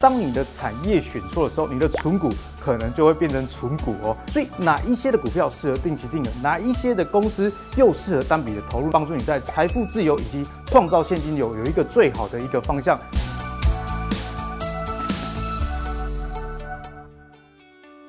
当你的产业选错的时候，你的存股可能就会变成存股哦。所以哪一些的股票适合定期定额，哪一些的公司又适合单笔的投入，帮助你在财富自由以及创造现金流有一个最好的一个方向。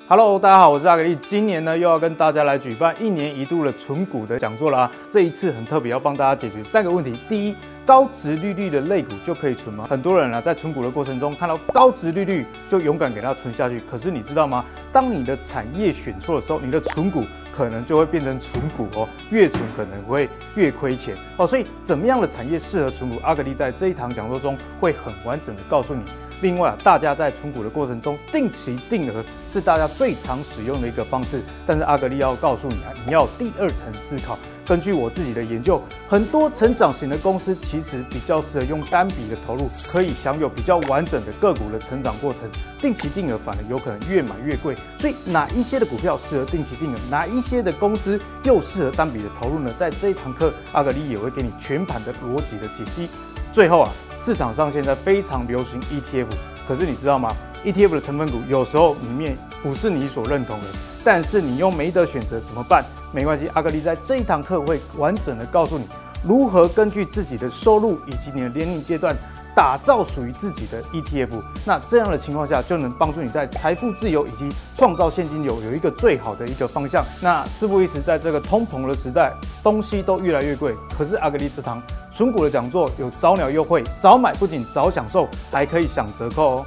Hello，大家好，我是阿格力，今年呢又要跟大家来举办一年一度的存股的讲座了啊。这一次很特别，要帮大家解决三个问题。第一，高值利率的类股就可以存吗？很多人啊，在存股的过程中看到高值利率就勇敢给它存下去。可是你知道吗？当你的产业选错的时候，你的存股可能就会变成存股哦，越存可能会越亏钱哦。所以怎么样的产业适合存股？阿格力在这一堂讲座中会很完整的告诉你。另外啊，大家在存股的过程中，定期定额是大家最常使用的一个方式。但是阿格力要告诉你啊，你要第二层思考。根据我自己的研究，很多成长型的公司其实比较适合用单笔的投入，可以享有比较完整的个股的成长过程。定期定额反而有可能越买越贵。所以哪一些的股票适合定期定额，哪一些的公司又适合单笔的投入呢？在这一堂课，阿格力也会给你全盘的逻辑的解析。最后啊，市场上现在非常流行 ETF，可是你知道吗？ETF 的成分股有时候里面不是你所认同的，但是你又没得选择，怎么办？没关系，阿格丽在这一堂课会完整的告诉你如何根据自己的收入以及你的年龄阶段打造属于自己的 ETF。那这样的情况下，就能帮助你在财富自由以及创造现金流有一个最好的一个方向。那事不宜迟，在这个通膨的时代，东西都越来越贵，可是阿格力这堂纯股的讲座有早鸟优惠，早买不仅早享受，还可以享折扣哦。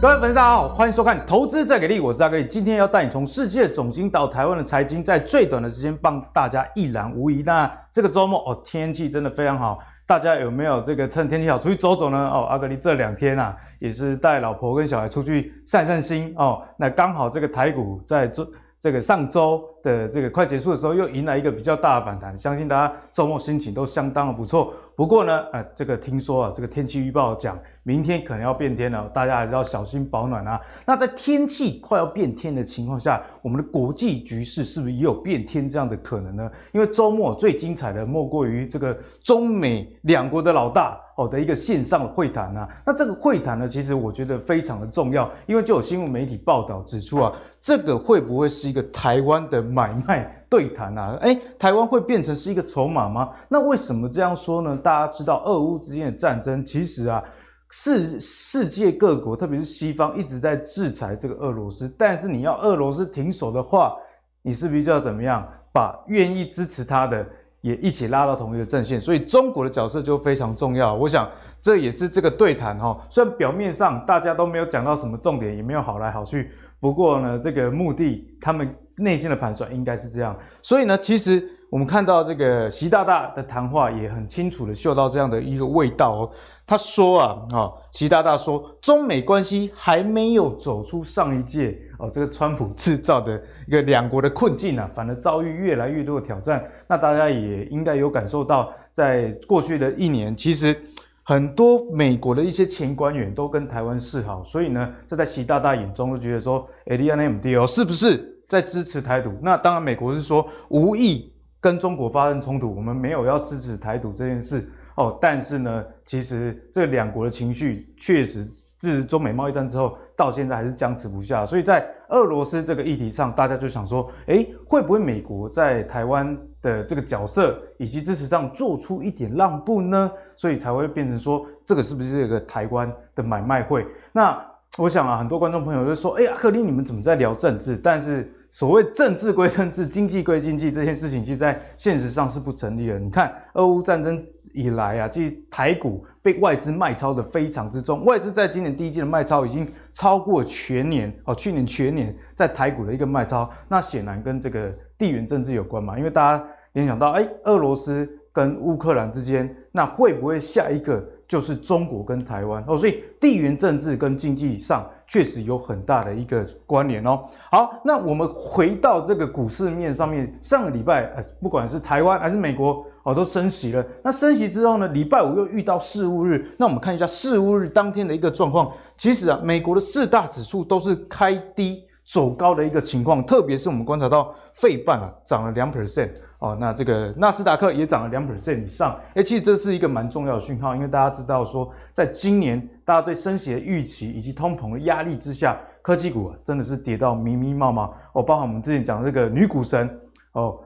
各位粉丝，大家好，欢迎收看《投资再给力》，我是阿格力。今天要带你从世界总经到台湾的财经，在最短的时间帮大家一览无遗。那这个周末哦，天气真的非常好，大家有没有这个趁天气好出去走走呢？哦，阿格力这两天啊，也是带老婆跟小孩出去散散心哦。那刚好这个台股在这这个上周的这个快结束的时候，又迎来一个比较大的反弹，相信大家周末心情都相当的不错。不过呢，呃，这个听说啊，这个天气预报讲。明天可能要变天了，大家还是要小心保暖啊。那在天气快要变天的情况下，我们的国际局势是不是也有变天这样的可能呢？因为周末最精彩的莫过于这个中美两国的老大哦的一个线上的会谈啊。那这个会谈呢，其实我觉得非常的重要，因为就有新闻媒体报道指出啊，这个会不会是一个台湾的买卖对谈啊？诶，台湾会变成是一个筹码吗？那为什么这样说呢？大家知道俄乌之间的战争，其实啊。世世界各国，特别是西方，一直在制裁这个俄罗斯。但是你要俄罗斯停手的话，你是不是就要怎么样，把愿意支持他的也一起拉到同一个阵线？所以中国的角色就非常重要。我想这也是这个对谈哈，虽然表面上大家都没有讲到什么重点，也没有好来好去，不过呢，这个目的他们内心的盘算应该是这样。所以呢，其实。我们看到这个习大大的谈话，也很清楚的嗅到这样的一个味道哦。他说啊，啊，习大大说，中美关系还没有走出上一届哦，这个川普制造的一个两国的困境啊，反而遭遇越来越多的挑战。那大家也应该有感受到，在过去的一年，其实很多美国的一些前官员都跟台湾示好，所以呢，这在习大大眼中就觉得说，哎，LNMD 哦，是不是在支持台独？那当然，美国是说无意。跟中国发生冲突，我们没有要支持台独这件事哦。但是呢，其实这两国的情绪确实自中美贸易战之后到现在还是僵持不下。所以在俄罗斯这个议题上，大家就想说，诶，会不会美国在台湾的这个角色以及支持上做出一点让步呢？所以才会变成说，这个是不是一个台湾的买卖会？那我想啊，很多观众朋友就说，诶，阿克力，你们怎么在聊政治？但是。所谓政治归政治，经济归经济，这件事情其实在现实上是不成立的。你看，俄乌战争以来啊，其实台股被外资卖超的非常之重，外资在今年第一季的卖超已经超过全年哦，去年全年在台股的一个卖超，那显然跟这个地缘政治有关嘛，因为大家联想到，哎，俄罗斯。跟乌克兰之间，那会不会下一个就是中国跟台湾哦？所以地缘政治跟经济上确实有很大的一个关联哦。好，那我们回到这个股市面上面，上个礼拜呃，不管是台湾还是美国哦，都升息了。那升息之后呢，礼拜五又遇到四巫日，那我们看一下四巫日当天的一个状况。其实啊，美国的四大指数都是开低走高的一个情况，特别是我们观察到费半啊涨了两 percent 哦，那这个纳斯达克也涨了两 percent 以上。诶，其实这是一个蛮重要的讯号，因为大家知道说，在今年大家对升息的预期以及通膨的压力之下，科技股啊真的是跌到密密麻麻哦，包含我们之前讲的这个女股神哦。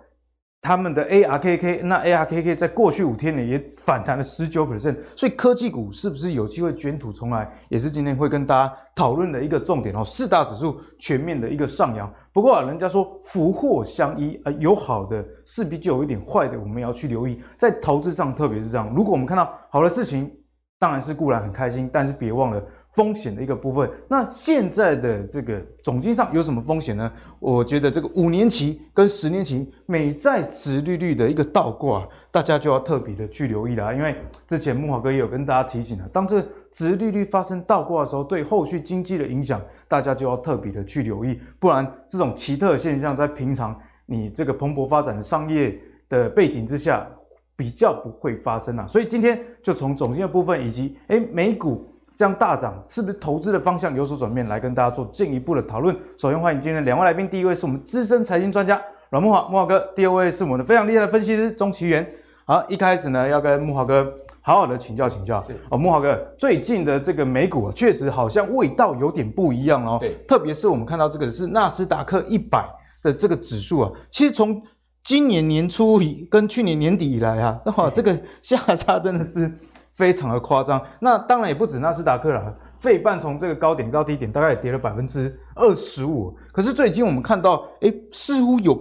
他们的 ARKK，那 ARKK 在过去五天呢也反弹了十九 percent，所以科技股是不是有机会卷土重来，也是今天会跟大家讨论的一个重点哦。四大指数全面的一个上扬，不过啊，人家说福祸相依啊，有好的势必就有一点坏的，我们要去留意。在投资上，特别是这样，如果我们看到好的事情，当然是固然很开心，但是别忘了。风险的一个部分，那现在的这个总经上有什么风险呢？我觉得这个五年期跟十年期美债殖利率的一个倒挂，大家就要特别的去留意了。因为之前木华哥也有跟大家提醒了，当这个殖利率发生倒挂的时候，对后续经济的影响，大家就要特别的去留意，不然这种奇特现象在平常你这个蓬勃发展的商业的背景之下，比较不会发生啊。所以今天就从总经的部分以及诶美股。这样大涨，是不是投资的方向有所转变？来跟大家做进一步的讨论。首先欢迎今天的两位来宾，第一位是我们资深财经专家阮木华木华哥，第二位是我们的非常厉害的分析师钟奇源。好，一开始呢要跟木华哥好好的请教请教。是哦，木华哥，最近的这个美股啊，确实好像味道有点不一样哦。对，特别是我们看到这个是纳斯达克一百的这个指数啊，其实从今年年初跟去年年底以来啊，哇，这个下差真的是。非常的夸张，那当然也不止纳斯达克了，费半从这个高点到低点大概也跌了百分之二十五。可是最近我们看到，诶，似乎有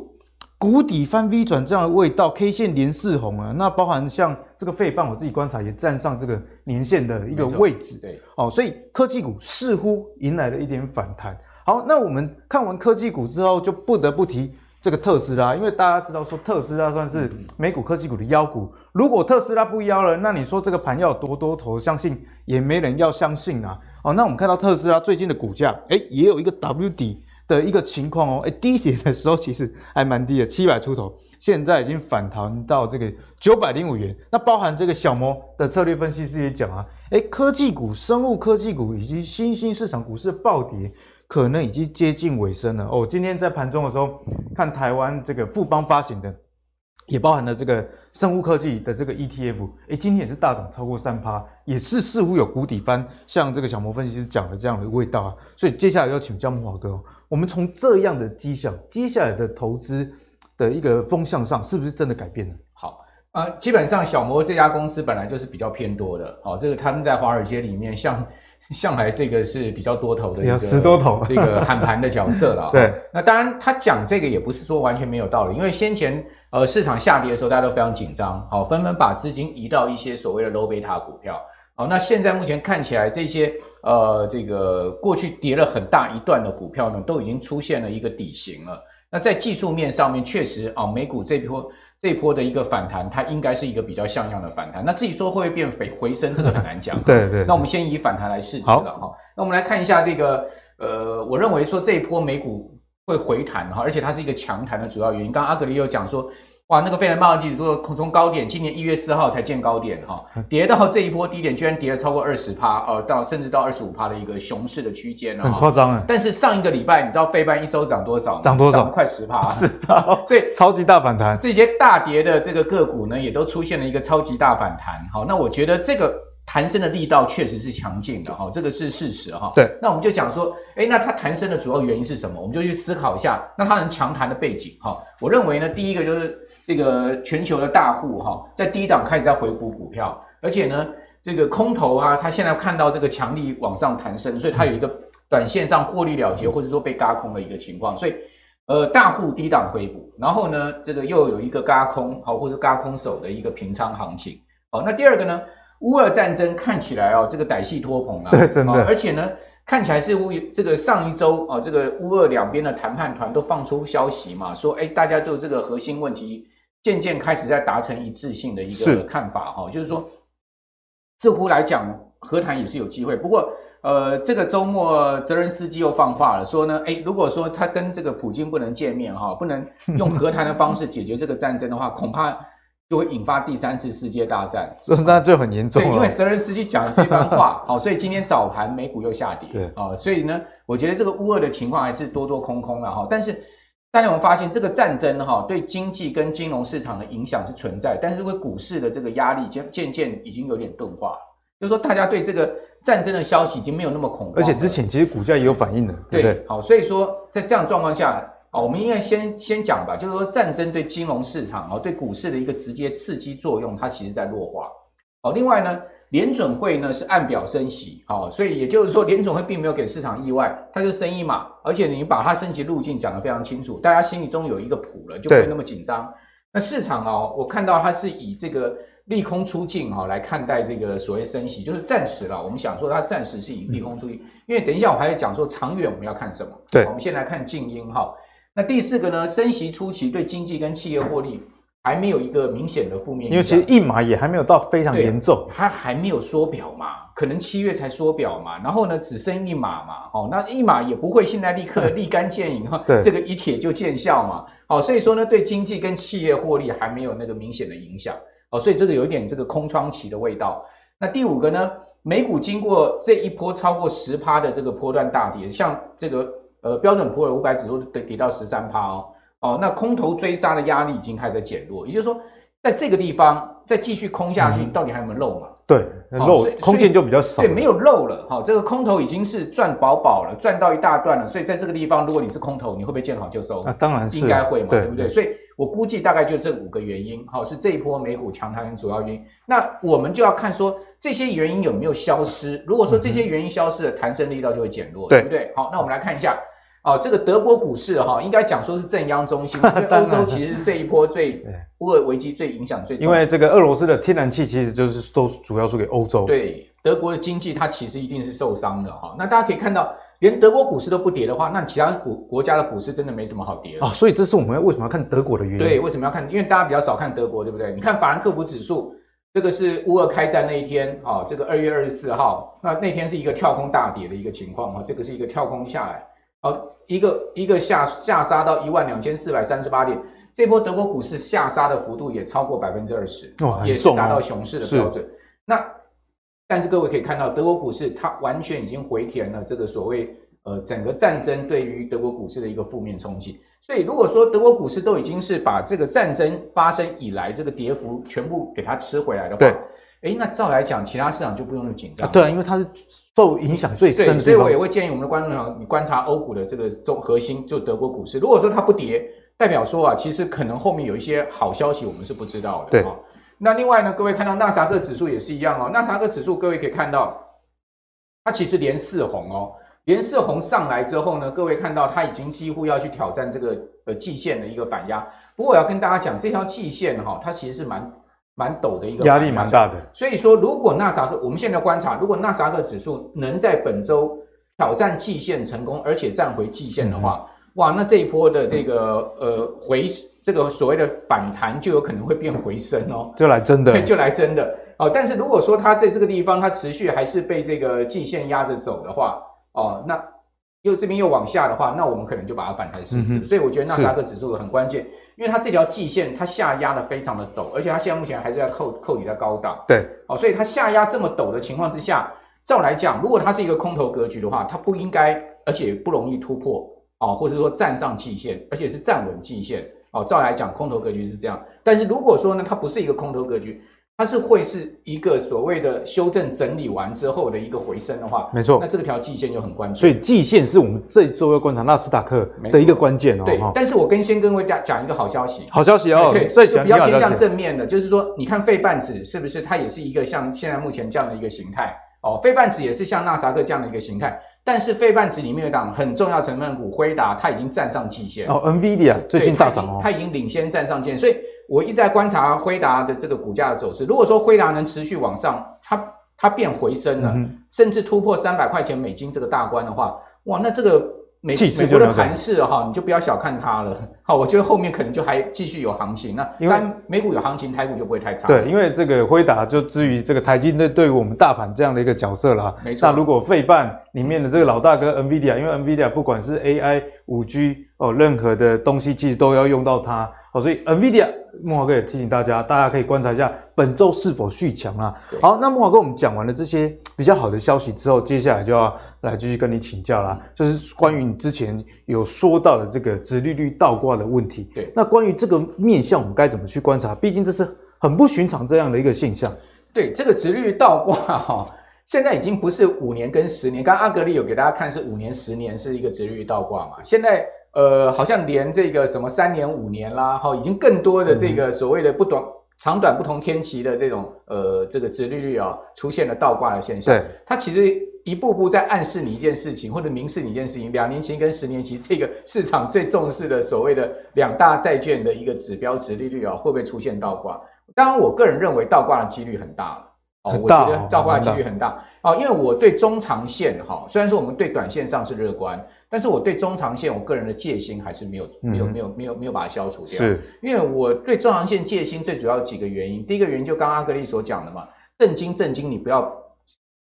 谷底翻 V 转这样的味道，K 线连四红啊。那包含像这个费半，我自己观察也站上这个年线的一个位置。对，哦，所以科技股似乎迎来了一点反弹。好，那我们看完科技股之后，就不得不提。这个特斯拉，因为大家知道说特斯拉算是美股科技股的妖股，如果特斯拉不妖了，那你说这个盘要有多多头，相信也没人要相信啊。哦，那我们看到特斯拉最近的股价，诶，也有一个 W 底的一个情况哦。诶，低点的时候其实还蛮低的，七百出头，现在已经反弹到这个九百零五元。那包含这个小摩的策略分析师也讲啊，诶，科技股、生物科技股以及新兴市场股市的暴跌。可能已经接近尾声了哦。今天在盘中的时候，看台湾这个富邦发行的，也包含了这个生物科技的这个 ETF，诶，今天也是大涨超过三趴，也是似乎有谷底翻，像这个小摩分析师讲的这样的味道啊。所以接下来要请教木华哥，我们从这样的迹象，接下来的投资的一个风向上，是不是真的改变了？好啊，呃，基本上小摩这家公司本来就是比较偏多的，好，这个他们在华尔街里面像。向来这个是比较多头的一个十多头这个喊盘的角色了。对，那当然他讲这个也不是说完全没有道理，因为先前呃市场下跌的时候，大家都非常紧张，好，纷纷把资金移到一些所谓的 low beta 股票。好，那现在目前看起来，这些呃这个过去跌了很大一段的股票呢，都已经出现了一个底型了。那在技术面上面，确实啊，美股这波。这一波的一个反弹，它应该是一个比较像样的反弹。那至于说会不会变回回升，这个很难讲。对对。那我们先以反弹来试试了哈。那我们来看一下这个，呃，我认为说这一波美股会回弹哈，而且它是一个强弹的主要原因。刚刚阿格里有讲说。哇，那个费城半导体说从高点，今年一月四号才见高点哈，跌到这一波低点，居然跌了超过二十趴，呃，到甚至到二十五趴的一个熊市的区间了，很夸张啊。但是上一个礼拜，你知道费半一周涨多少吗？涨多少？快十趴，是啊，所以超级大反弹。这些大跌的这个个股呢，也都出现了一个超级大反弹。好，那我觉得这个。弹升的力道确实是强劲的哈，这个是事实哈。对，那我们就讲说，诶，那它弹升的主要原因是什么？我们就去思考一下，那它能强弹的背景哈。我认为呢，第一个就是这个全球的大户哈，在低档开始在回补股票，而且呢，这个空头啊，他现在看到这个强力往上弹升，所以它有一个短线上获利了结或者说被轧空的一个情况，所以呃，大户低档回补，然后呢，这个又有一个轧空好或者轧空手的一个平仓行情。好，那第二个呢？乌俄战争看起来哦，这个歹戏拖棚啊，对，真的，而且呢，看起来是乌这个上一周啊，这个乌俄两边的谈判团都放出消息嘛，说哎，大家都这个核心问题渐渐开始在达成一致性的一个看法哈，就是说，似乎来讲和谈也是有机会。不过，呃，这个周末泽连斯基又放话了，说呢，诶，如果说他跟这个普京不能见面哈，不能用和谈的方式解决这个战争的话，恐怕就会引发第三次世界大战。所以那就很严重了。对，因为泽连斯基讲的这番话，好，所以今天早盘美股又下跌。对啊，所以呢，我觉得这个乌俄的情况还是多多空空了哈，但是。大家有没有发现，这个战争哈对经济跟金融市场的影响是存在，但是因为股市的这个压力渐渐渐已经有点钝化，就是说大家对这个战争的消息已经没有那么恐慌。而且之前其实股价也有反应的，对不对？好，所以说在这样状况下，啊，我们应该先先讲吧，就是说战争对金融市场啊对股市的一个直接刺激作用，它其实在弱化。好，另外呢。联准会呢是按表升息，好，所以也就是说联准会并没有给市场意外，它就升一码，而且你把它升息路径讲得非常清楚，大家心里中有一个谱了，就不会那么紧张。那市场哦，我看到它是以这个利空出尽哈来看待这个所谓升息，就是暂时了。我们想说它暂时是以利空出尽，因为等一下我还要讲说长远我们要看什么。对，我们先来看静音哈。那第四个呢，升息初期对经济跟企业获利。还没有一个明显的负面，因为其实一码也还没有到非常严重，它还没有缩表嘛，可能七月才缩表嘛，然后呢只剩一码嘛，哦，那一码也不会现在立刻 立竿见影哈，这个一铁就见效嘛，哦，所以说呢对经济跟企业获利还没有那个明显的影响，哦，所以这个有一点这个空窗期的味道。那第五个呢，美股经过这一波超过十趴的这个波段大跌，像这个呃标准普尔五百指数跌跌到十三趴哦。哦，那空头追杀的压力已经开始在减弱，也就是说，在这个地方再继续空下去，到底还有没有漏嘛？对，漏空间就比较少。对，没有漏了。好，这个空头已经是赚饱饱了，赚到一大段了。所以在这个地方，如果你是空头，你会不会见好就收？啊，当然是，应该会嘛，对不对？所以我估计大概就这五个原因，好，是这一波美股强弹的主要原因。那我们就要看说这些原因有没有消失。如果说这些原因消失了，弹升力道就会减弱，对不对？好，那我们来看一下。哦，这个德国股市哈，应该讲说是正央中心，因为 欧洲其实这一波最乌尔危机最影响最。因为这个俄罗斯的天然气其实就是都主要输给欧洲。对，德国的经济它其实一定是受伤的哈。那大家可以看到，连德国股市都不跌的话，那其他国国家的股市真的没什么好跌了。啊、哦，所以这是我们为什么要看德国的原因。对，为什么要看？因为大家比较少看德国，对不对？你看法兰克福指数，这个是乌俄开战那一天啊，这个二月二十四号，那那天是一个跳空大跌的一个情况啊，这个是一个跳空下来。好，一个一个下下杀到一万两千四百三十八点，这波德国股市下杀的幅度也超过百分之二十，也是达到熊市的标准。那但是各位可以看到，德国股市它完全已经回填了这个所谓呃整个战争对于德国股市的一个负面冲击。所以如果说德国股市都已经是把这个战争发生以来这个跌幅全部给它吃回来的话，对。哎，那照来讲，其他市场就不用那么紧张。对啊，因为它是受影响最深的。所以我也会建议我们的观众朋友，你观察欧股的这个中核心，就德国股市。如果说它不跌，代表说啊，其实可能后面有一些好消息，我们是不知道的。对。那另外呢，各位看到纳斯达克指数也是一样哦。纳斯达克指数，各位可以看到，它其实连四红哦，连四红上来之后呢，各位看到它已经几乎要去挑战这个呃季线的一个反压。不过我要跟大家讲，这条季线哈，它其实是蛮。蛮陡的一个压力蛮大的，所以说如果纳斯达克，我们现在观察，如果纳斯达克指数能在本周挑战季线成功，而且站回季线的话，嗯、哇，那这一波的这个呃回这个所谓的反弹就有可能会变回升哦，就来真的，就来真的哦。但是如果说它在这个地方它持续还是被这个季线压着走的话，哦，那。又这边又往下的话，那我们可能就把它反弹试试。嗯、所以我觉得纳斯达克指数很关键，因为它这条季线它下压的非常的陡，而且它现在目前还是在扣扣底在高档。对，哦，所以它下压这么陡的情况之下，照来讲，如果它是一个空头格局的话，它不应该，而且不容易突破哦，或者说站上季线，而且是站稳季线哦。照来讲，空头格局是这样，但是如果说呢，它不是一个空头格局。它是会是一个所谓的修正整理完之后的一个回升的话，没错，那这个条季线就很关键。所以季线是我们这一周要观察纳斯达克的一个关键哦。对，但是我跟先跟各位讲一个好消息，好消息哦。对，所以比较偏向正面的，就是说，你看费半指是不是它也是一个像现在目前这样的一个形态哦？费半指也是像纳斯达克这样的一个形态，但是费半指里面有档很重要成分股辉达，它已经站上季线哦。NVIDIA 最近大涨哦，它已经领先站上季线，所以。我一直在观察辉达的这个股价的走势。如果说辉达能持续往上，它它变回升了，嗯、甚至突破三百块钱美金这个大关的话，哇，那这个美美国的盘势哈，你就不要小看它了。好，我觉得后面可能就还继续有行情。那因为美股有行情，台股就不会太差。对，因为这个辉达就至于这个台积电对于我们大盘这样的一个角色啦。没错。那如果费半里面的这个老大哥 NVIDIA，因为 NVIDIA 不管是 AI、五 G 哦，任何的东西其实都要用到它。好，所以 NVIDIA 慕驊哥也提醒大家，大家可以观察一下本周是否续强啊。好，那慕驊哥我们讲完了这些比较好的消息之后，接下来就要来继续跟你请教啦，就是关于你之前有说到的这个殖利率倒挂的问题。对，那关于这个面向，我们该怎么去观察？毕竟这是很不寻常这样的一个现象。对，这个殖利率倒挂哈，现在已经不是五年跟十年，刚刚阿格力有给大家看是五年、十年是一个殖利率倒挂嘛，现在。呃，好像连这个什么三年、五年啦，哈，已经更多的这个所谓的不短、长短不同天期的这种呃这个殖利率啊，出现了倒挂的现象。对，它其实一步步在暗示你一件事情，或者明示你一件事情。两年期跟十年期这个市场最重视的所谓的两大债券的一个指标殖利率啊，会不会出现倒挂？当然，我个人认为倒挂的几率很大了。哦，我觉得倒挂的几率很大。哦，因为我对中长线哈，虽然说我们对短线上是乐观。但是我对中长线，我个人的戒心还是没有、没有、没有、没有、没有把它消除掉。是，因为我对中长线戒心最主要几个原因。第一个原因就刚刚阿格力所讲的嘛，政经政经，你不要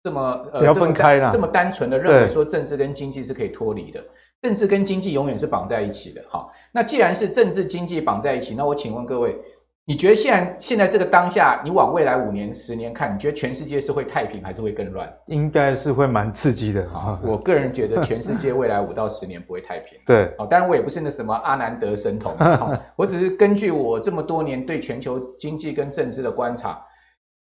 这么呃，不要分开啦，这么单纯的认为说政治跟经济是可以脱离的，政治跟经济永远是绑在一起的。好，那既然是政治经济绑在一起，那我请问各位。你觉得现在现在这个当下，你往未来五年、十年看，你觉得全世界是会太平还是会更乱？应该是会蛮刺激的。啊，我个人觉得全世界未来五到十年不会太平。对，哦，当然我也不是那什么阿南德神童，我只是根据我这么多年对全球经济跟政治的观察，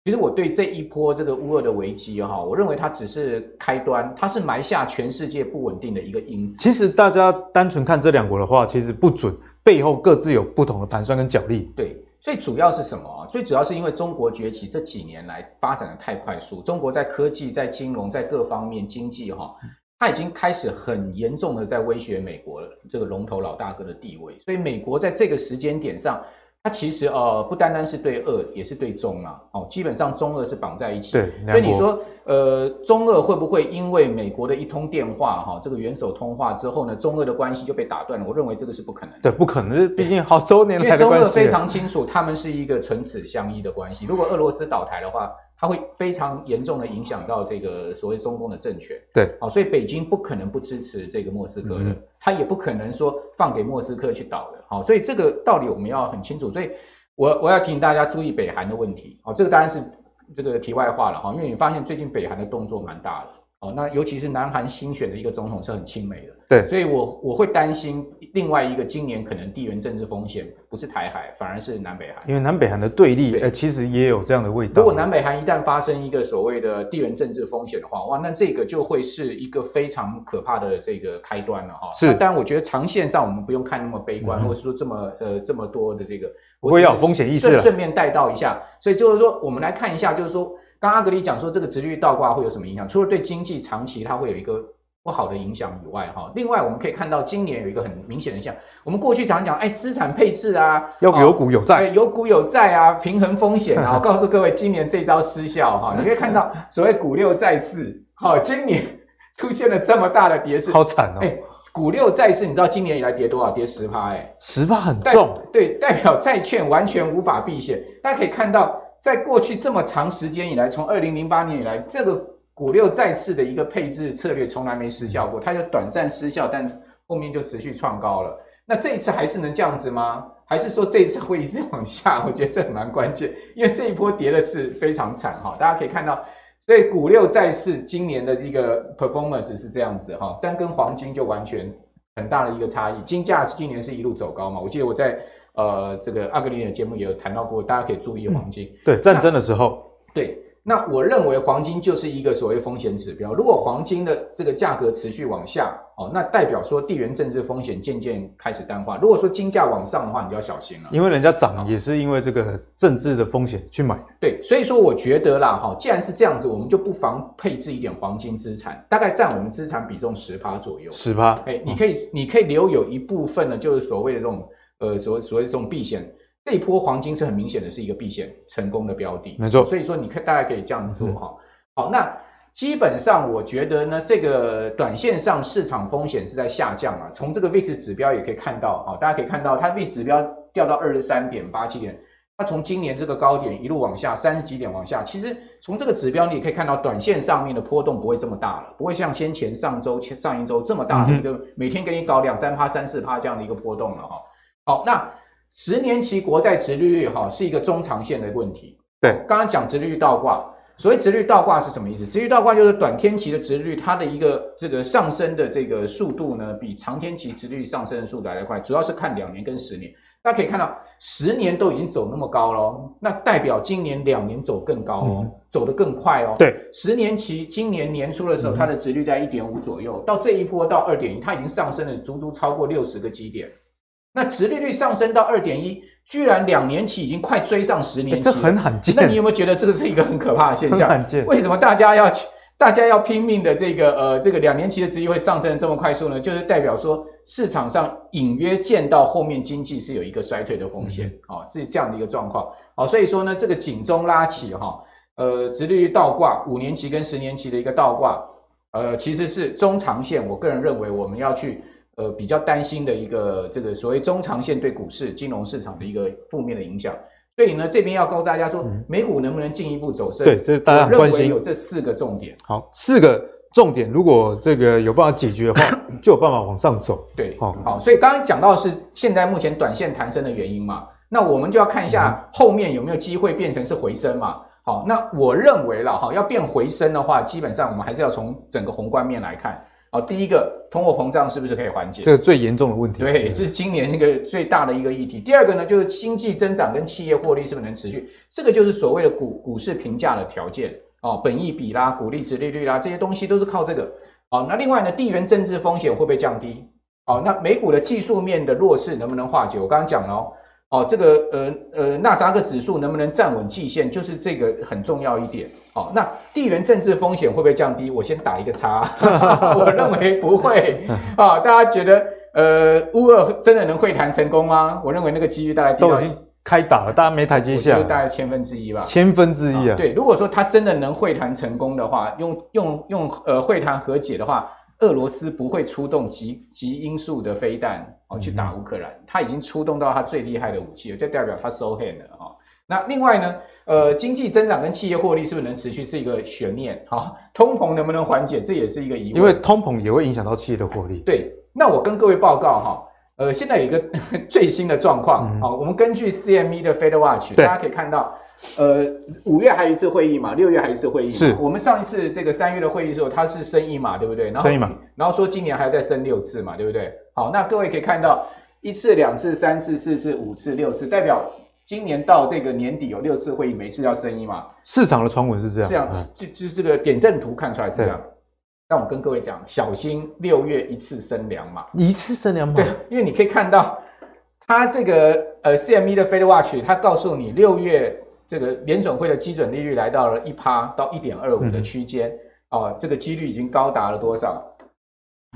其实我对这一波这个乌俄的危机哈，我认为它只是开端，它是埋下全世界不稳定的一个因子。其实大家单纯看这两国的话，其实不准，背后各自有不同的盘算跟角力。对。最主要是什么？最主要是因为中国崛起这几年来发展的太快速，中国在科技、在金融、在各方面经济哈，它已经开始很严重的在威胁美国这个龙头老大哥的地位，所以美国在这个时间点上。它其实呃不单单是对俄，也是对中啊，哦，基本上中俄是绑在一起。对，所以你说呃中俄会不会因为美国的一通电话哈，这个元首通话之后呢，中俄的关系就被打断了？我认为这个是不可能的。对，不可能，毕竟好多年。因为中俄非常清楚，他们是一个唇齿相依的关系。如果俄罗斯倒台的话，它会非常严重的影响到这个所谓中共的政权，对，好，所以北京不可能不支持这个莫斯科的，他也不可能说放给莫斯科去倒的，好，所以这个道理我们要很清楚，所以我我要提醒大家注意北韩的问题，哦，这个当然是这个题外话了。哈，因为你发现最近北韩的动作蛮大的。哦，那尤其是南韩新选的一个总统是很亲美的，对，所以我我会担心另外一个今年可能地缘政治风险不是台海，反而是南北韩，因为南北韩的对立，哎、欸，其实也有这样的味道。如果南北韩一旦发生一个所谓的地缘政治风险的话，哇，那这个就会是一个非常可怕的这个开端了哈。是，当然我觉得长线上我们不用看那么悲观，嗯、或者说这么呃这么多的这个，我也要有风险意识了。顺便带到一下，所以就是说我们来看一下，就是说。刚阿格里讲说，这个殖利率倒挂会有什么影响？除了对经济长期它会有一个不好的影响以外，哈，另外我们可以看到今年有一个很明显的现象。我们过去常讲，哎，资产配置啊，要有股有债，有股有债啊，平衡风险啊。我 告诉各位，今年这招失效哈，你可以看到所谓股六债四，好，今年出现了这么大的跌势，好惨哦。哎，股六债四，你知道今年以来跌多少？跌十趴，哎，十趴很重，对，代表债券完全无法避险。大家可以看到。在过去这么长时间以来，从二零零八年以来，这个股六再次的一个配置策略从来没失效过，它就短暂失效，但后面就持续创高了。那这一次还是能这样子吗？还是说这一次会一直往下？我觉得这蛮关键，因为这一波跌的是非常惨哈。大家可以看到，所以股六再次今年的一个 performance 是这样子哈，但跟黄金就完全很大的一个差异。金价今年是一路走高嘛？我记得我在。呃，这个阿格力的节目也有谈到过，大家可以注意黄金。嗯、对，战争的时候。对，那我认为黄金就是一个所谓风险指标。如果黄金的这个价格持续往下，哦，那代表说地缘政治风险渐渐开始淡化。如果说金价往上的话，你就要小心了。因为人家涨也是因为这个政治的风险去买。对，所以说我觉得啦，哈，既然是这样子，我们就不妨配置一点黄金资产，大概占我们资产比重十趴左右。十趴。哎，你可以，嗯、你可以留有一部分呢，就是所谓的这种。呃，所所谓这种避险，这一波黄金是很明显的是一个避险成功的标的，没错。所以说，你可大家可以这样做哈。好，那基本上我觉得呢，这个短线上市场风险是在下降啊。从这个 VIX 指标也可以看到啊，大家可以看到它 VIX 指标掉到二十三点八七点。它从今年这个高点一路往下，三十几点往下，其实从这个指标你也可以看到，短线上面的波动不会这么大了，不会像先前上周、前上一周这么大的一个每天给你搞两三趴、三四趴这样的一个波动了哈。好，那十年期国债殖利率哈是一个中长线的问题。对，刚刚讲殖利率倒挂，所谓殖利率倒挂是什么意思？殖利率倒挂就是短天期的殖利率，它的一个这个上升的这个速度呢，比长天期殖利率上升的速度来得快，主要是看两年跟十年。大家可以看到，十年都已经走那么高了，那代表今年两年走更高哦，嗯、走得更快哦。对，十年期今年年初的时候，它的殖率在一点五左右，嗯、到这一波到二点一，它已经上升了足足超过六十个基点。那殖利率上升到二点一，居然两年期已经快追上十年期，这很罕见。那你有没有觉得这个是一个很可怕的现象？很罕见。为什么大家要去？大家要拼命的这个呃，这个两年期的殖利率会上升的这么快速呢？就是代表说市场上隐约见到后面经济是有一个衰退的风险，啊、嗯哦，是这样的一个状况，哦，所以说呢，这个警钟拉起哈，呃，殖利率倒挂，五年期跟十年期的一个倒挂，呃，其实是中长线，我个人认为我们要去呃比较担心的一个这个所谓中长线对股市、金融市场的一个负面的影响。所以呢，这边要告诉大家说，美股能不能进一步走升？对，这是大家很关心。有这四个重点。好，四个重点，如果这个有办法解决的话，就有办法往上走。对，好，好。所以刚刚讲到的是现在目前短线弹升的原因嘛，那我们就要看一下后面有没有机会变成是回升嘛。好，那我认为了哈，要变回升的话，基本上我们还是要从整个宏观面来看。好，第一个，通货膨胀是不是可以缓解？这个最严重的问题。对，这是今年那个最大的一个议题。第二个呢，就是经济增长跟企业获利是不是能持续？这个就是所谓的股股市评价的条件哦，本益比啦、股利值利率啦，这些东西都是靠这个。好，那另外呢，地缘政治风险会不会降低？好，那美股的技术面的弱势能不能化解？我刚刚讲了哦。哦，这个呃呃，纳斯达克指数能不能站稳季线，就是这个很重要一点。好、哦，那地缘政治风险会不会降低？我先打一个叉，我认为不会。啊、哦，大家觉得呃，乌俄真的能会谈成功吗？我认为那个几率大概都已经开打了，大家没台阶下，大概千分之一吧。千分之一啊、哦！对，如果说他真的能会谈成功的话，用用用呃会谈和解的话。俄罗斯不会出动极极音速的飞弹哦去打乌克兰，他已经出动到他最厉害的武器了，就代表他收 hand 了哈。那另外呢，呃，经济增长跟企业获利是不是能持续是一个悬念哈？通膨能不能缓解，这也是一个疑问。因为通膨也会影响到企业的获利。对，那我跟各位报告哈，呃，现在有一个 最新的状况啊，我们根据 CME 的 Fed Watch，大家可以看到。呃，五月还有一次会议嘛，六月还有一次会议嘛。是，我们上一次这个三月的会议的时候，它是升一码，对不对？升一码，然后说今年还要再升六次嘛，对不对？好，那各位可以看到，一次、两次、三次、四次、五次、六次，代表今年到这个年底有六次会议，每次要升一码。市场的传闻是这样，这样，就就这个点阵图看出来是这样。但我跟各位讲，小心六月一次升两码，一次升两码。对，因为你可以看到，它这个呃 CME 的 Fed Watch，它告诉你六月。这个联准会的基准利率来到了一趴到一点二五的区间，哦、嗯啊，这个几率已经高达了多少？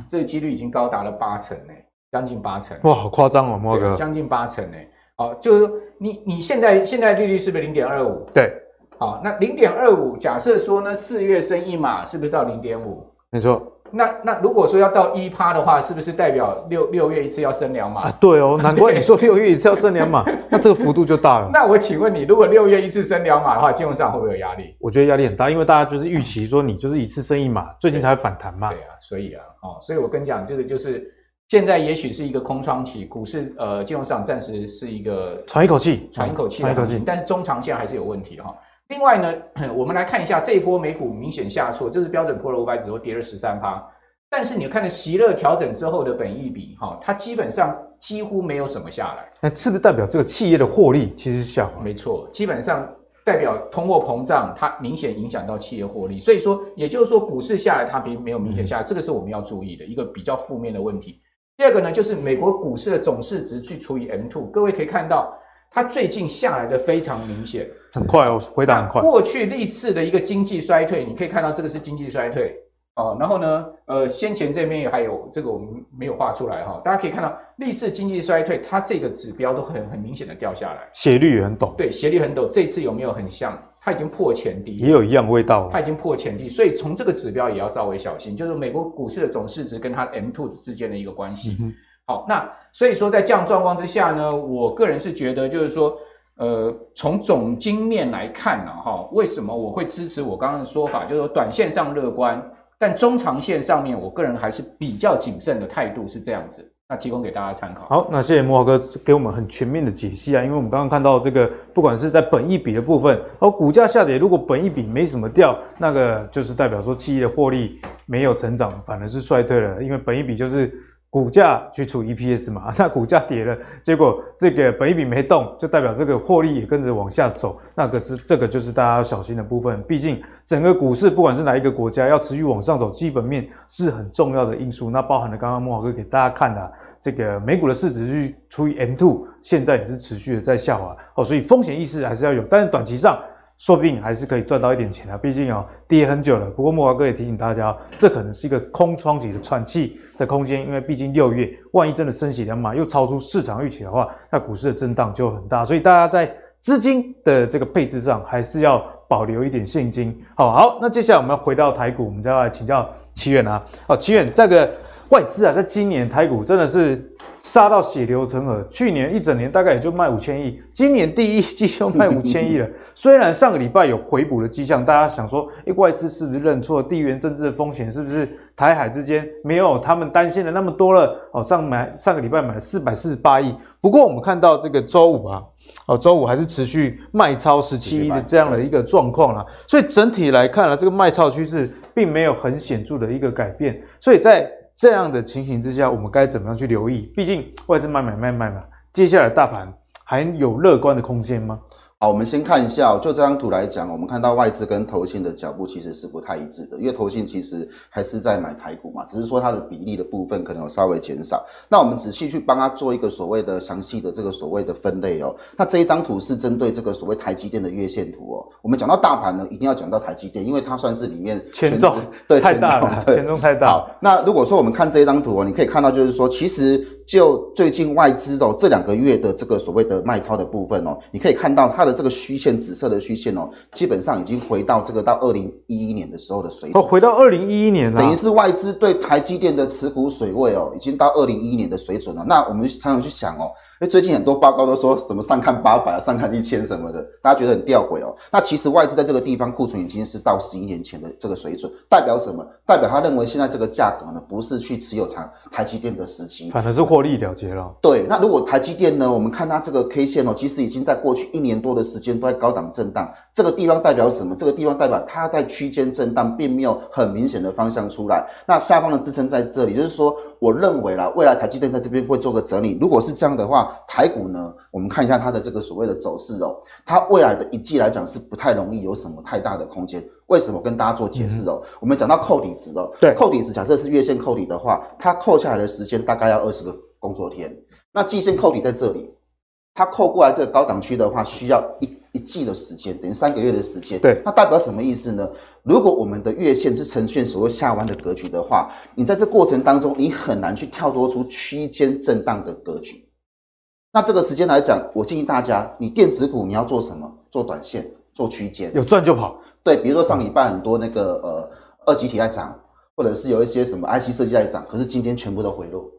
这个几率已经高达了八成呢，将近八成。哇，好夸张哦，莫哥，将近八成呢。哦、啊，就是你你现在现在利率是不是零点二五？对，好、啊，那零点二五，假设说呢，四月升一码，是不是到零点五？没错。那那如果说要到一趴的话，是不是代表六六月一次要升两码？啊，对哦，难怪你说六月一次要升两码，那这个幅度就大了。那我请问你，如果六月一次升两码的话，金融上会不会有压力？我觉得压力很大，因为大家就是预期说你就是一次升一码，最近才会反弹嘛。对啊，所以啊，哦，所以我跟你讲，这个就是现在也许是一个空窗期，股市呃金融市场暂时是一个喘一口气，喘一口气，喘一口气，但是中长线还是有问题哈。另外呢，我们来看一下这一波美股明显下挫，这是标准普尔五百指数跌了十三趴。但是你看，席勒调整之后的本益比，哈，它基本上几乎没有什么下来。那是不是代表这个企业的获利其实是下滑？没错，基本上代表通货膨胀，它明显影响到企业获利。所以说，也就是说，股市下来它并没有明显下来，这个是我们要注意的一个比较负面的问题。第二个呢，就是美国股市的总市值去除以 M2，各位可以看到，它最近下来的非常明显，很快哦，回答很快。过去历次的一个经济衰退，你可以看到这个是经济衰退。哦，然后呢，呃，先前这边还有这个我们没有画出来哈，大家可以看到历次经济衰退，它这个指标都很很明显的掉下来，斜率也很陡。对，斜率很陡，这次有没有很像？它已经破前低，也有一样味道，它已经破前低，所以从这个指标也要稍微小心，就是美国股市的总市值跟它 M two 之间的一个关系。嗯、好，那所以说在这样状况之下呢，我个人是觉得就是说，呃，从总经面来看呢，哈，为什么我会支持我刚刚的说法，就是说短线上乐观，但中长线上面，我个人还是比较谨慎的态度是这样子。那提供给大家参考。好，那谢谢慕驊哥给我们很全面的解析啊，因为我们刚刚看到这个，不管是在本益比的部分，而股价下跌，如果本益比没什么掉，那个就是代表说企业的获利没有成长，反而是衰退了，因为本益比就是股价去除 EPS 嘛，那股价跌了，结果这个本益比没动，就代表这个获利也跟着往下走，那个是这个就是大家要小心的部分，毕竟整个股市不管是哪一个国家要持续往上走，基本面是很重要的因素，那包含了刚刚慕驊哥给大家看的。这个美股的市值去除以 M2，现在也是持续的在下滑哦，所以风险意识还是要有，但是短期上说不定还是可以赚到一点钱啊，毕竟哦跌很久了。不过慕驊哥也提醒大家，这可能是一个空窗期的喘气的空间，因为毕竟六月万一真的升息两码又超出市场预期的话，那股市的震荡就很大，所以大家在资金的这个配置上还是要保留一点现金。好，好，那接下来我们要回到台股，我们就要来请教奇远啊，哦，奇远这个。外资啊，在今年台股真的是杀到血流成河。去年一整年大概也就卖五千亿，今年第一季就卖五千亿了。虽然上个礼拜有回补的迹象，大家想说，诶，外资是不是认错？地缘政治的风险是不是台海之间没有他们担心的那么多了？哦，上买上个礼拜买了四百四十八亿。不过我们看到这个周五啊，哦，周五还是持续卖超十七亿的这样的一个状况啦。所以整体来看呢，这个卖超趋势并没有很显著的一个改变。所以在这样的情形之下，我们该怎么样去留意？毕竟外资买买卖卖嘛，接下来大盘还有乐观的空间吗？好，我们先看一下，就这张图来讲，我们看到外资跟投信的脚步其实是不太一致的，因为投信其实还是在买台股嘛，只是说它的比例的部分可能有稍微减少。那我们仔细去帮它做一个所谓的详细的这个所谓的分类哦。那这一张图是针对这个所谓台积电的月线图哦。我们讲到大盘呢，一定要讲到台积电，因为它算是里面权重对太大了，权重太大。好，那如果说我们看这一张图哦，你可以看到就是说，其实就最近外资哦这两个月的这个所谓的卖超的部分哦，你可以看到它的这个虚线紫色的虚线哦，基本上已经回到这个到二零一一年的时候的水准哦，回到二零一一年了，等于是外资对台积电的持股水位哦，已经到二零一一年的水准了。那我们常常去想哦。因为最近很多报告都说什么上看八百、上看一千什么的，大家觉得很吊诡哦。那其实外资在这个地方库存已经是到十一年前的这个水准，代表什么？代表他认为现在这个价格呢，不是去持有长台积电的时机，反而是获利了结了。对，那如果台积电呢，我们看它这个 K 线哦，其实已经在过去一年多的时间都在高档震荡，这个地方代表什么？这个地方代表它在区间震荡，并没有很明显的方向出来。那下方的支撑在这里，就是说。我认为啦，未来台积电在这边会做个整理。如果是这样的话，台股呢，我们看一下它的这个所谓的走势哦，它未来的一季来讲是不太容易有什么太大的空间。为什么？跟大家做解释哦。嗯、我们讲到扣底值哦，对，扣底值假设是月线扣底的话，它扣下来的时间大概要二十个工作天。那季线扣底在这里，它扣过来这个高档区的话，需要一。一季的时间等于三个月的时间，对，那代表什么意思呢？如果我们的月线是呈现所谓下弯的格局的话，你在这过程当中，你很难去跳脱出区间震荡的格局。那这个时间来讲，我建议大家，你电子股你要做什么？做短线，做区间，有赚就跑。对，比如说上礼拜很多那个呃二极体在涨，或者是有一些什么 IC 设计在涨，可是今天全部都回落。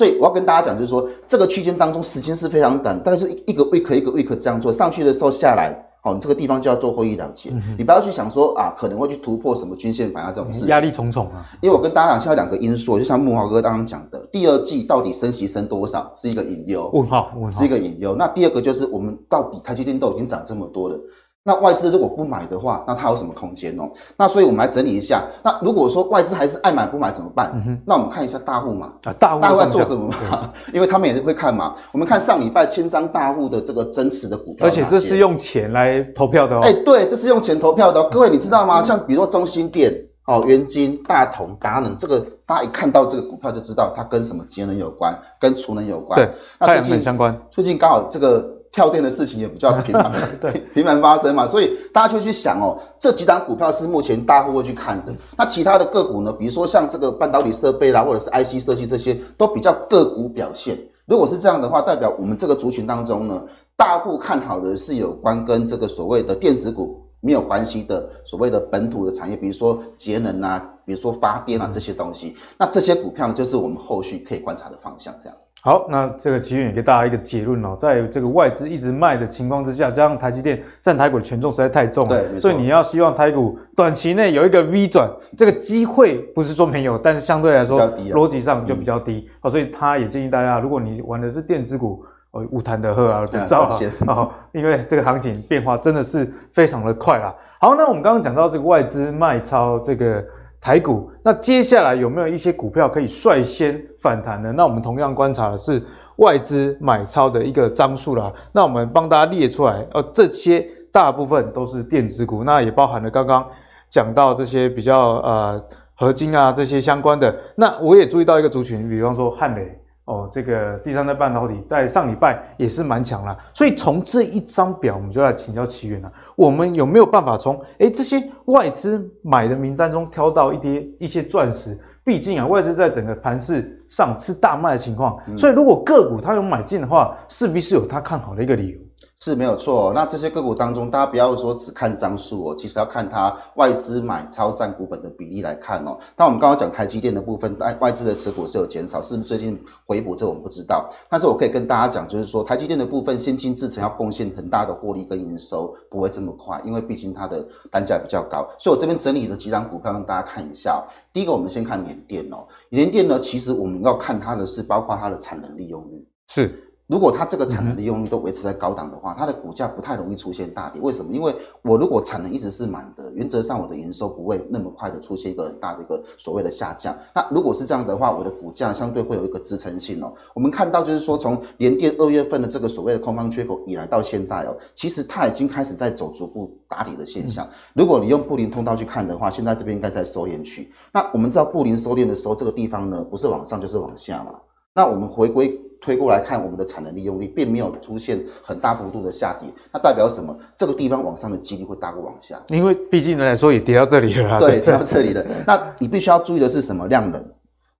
所以我要跟大家讲，就是说这个区间当中时间是非常短，大概是一个 week 一个 week 这样做，上去的时候下来，好，你这个地方就要做获利了结，嗯、你不要去想说啊可能会去突破什么均线反压这种事情，压力重重啊。因为我跟大家讲，现在两个因素，就像木华哥刚刚讲的，第二季到底升息升多少是一个隐忧，问号，问号是一个隐忧。那第二个就是我们到底台积电都已经涨这么多了。那外资如果不买的话，那它有什么空间哦？那所以我们来整理一下。那如果说外资还是爱买不买怎么办？嗯、那我们看一下大户嘛。啊，大户大户在做什么嘛？因为他们也是会看嘛。我们看上礼拜千张大户的这个增持的股票，而且这是用钱来投票的哦。哎、欸，对，这是用钱投票的哦。各位你知道吗？像比如说中心店、哦元金、大同、达能，这个大家一看到这个股票就知道它跟什么节能有关，跟储能有关。对，那最近很相关。最近刚好这个。跳电的事情也比较频繁，对，频繁发生嘛，所以大家就去想哦，这几档股票是目前大户会去看的。那其他的个股呢？比如说像这个半导体设备啦，或者是 IC 设计这些，都比较个股表现。如果是这样的话，代表我们这个族群当中呢，大户看好的是有关跟这个所谓的电子股没有关系的所谓的本土的产业，比如说节能啊，比如说发电啊这些东西，那这些股票就是我们后续可以观察的方向。这样。好，那这个奇鉉也给大家一个结论哦，在这个外资一直卖的情况之下，加上台积电占台股的权重实在太重了，对，所以你要希望台股短期内有一个 V 转，这个机会不是说没有，但是相对来说逻辑上就比较低，好、嗯，所以他也建议大家，如果你玩的是电子股，哦，无谈的喝 啊，不造啊，哦，因为这个行情变化真的是非常的快啦。好，那我们刚刚讲到这个外资卖超这个。台股，那接下来有没有一些股票可以率先反弹呢？那我们同样观察的是外资买超的一个张数啦。那我们帮大家列出来，呃，这些大部分都是电子股，那也包含了刚刚讲到这些比较呃合金啊这些相关的。那我也注意到一个族群，比方说汉雷。哦，这个第三代半导体在上礼拜也是蛮强了，所以从这一张表，我们就来请教奇源了。我们有没有办法从诶这些外资买的名单中挑到一些一些钻石？毕竟啊，外资在整个盘市上是大卖的情况，所以如果个股它有买进的话，势必是有它看好的一个理由。是没有错，那这些个股当中，大家不要说只看张数哦，其实要看它外资买超占股本的比例来看哦。但我们刚刚讲台积电的部分，外外资的持股是有减少，是不是最近回补？这我们不知道。但是我可以跟大家讲，就是说台积电的部分，先进制程要贡献很大的获利跟营收，不会这么快，因为毕竟它的单价比较高。所以我这边整理了几张股票让大家看一下。第一个，我们先看联电哦，联电呢，其实我们要看它的是包括它的产能利用率是。如果它这个产能利用率都维持在高档的话，它的股价不太容易出现大跌。为什么？因为我如果产能一直是满的，原则上我的营收不会那么快的出现一个很大的一个所谓的下降。那如果是这样的话，我的股价相对会有一个支撑性哦。我们看到就是说，从联电二月份的这个所谓的空方缺口以来到现在哦，其实它已经开始在走逐步打底的现象。如果你用布林通道去看的话，现在这边应该在收敛区。那我们知道布林收敛的时候，这个地方呢不是往上就是往下嘛。那我们回归。推过来看，我们的产能利用率并没有出现很大幅度的下跌，那代表什么？这个地方往上的几率会大过往下，因为毕竟来说也跌到这里了。对，跌到这里了。那你必须要注意的是什么？量能，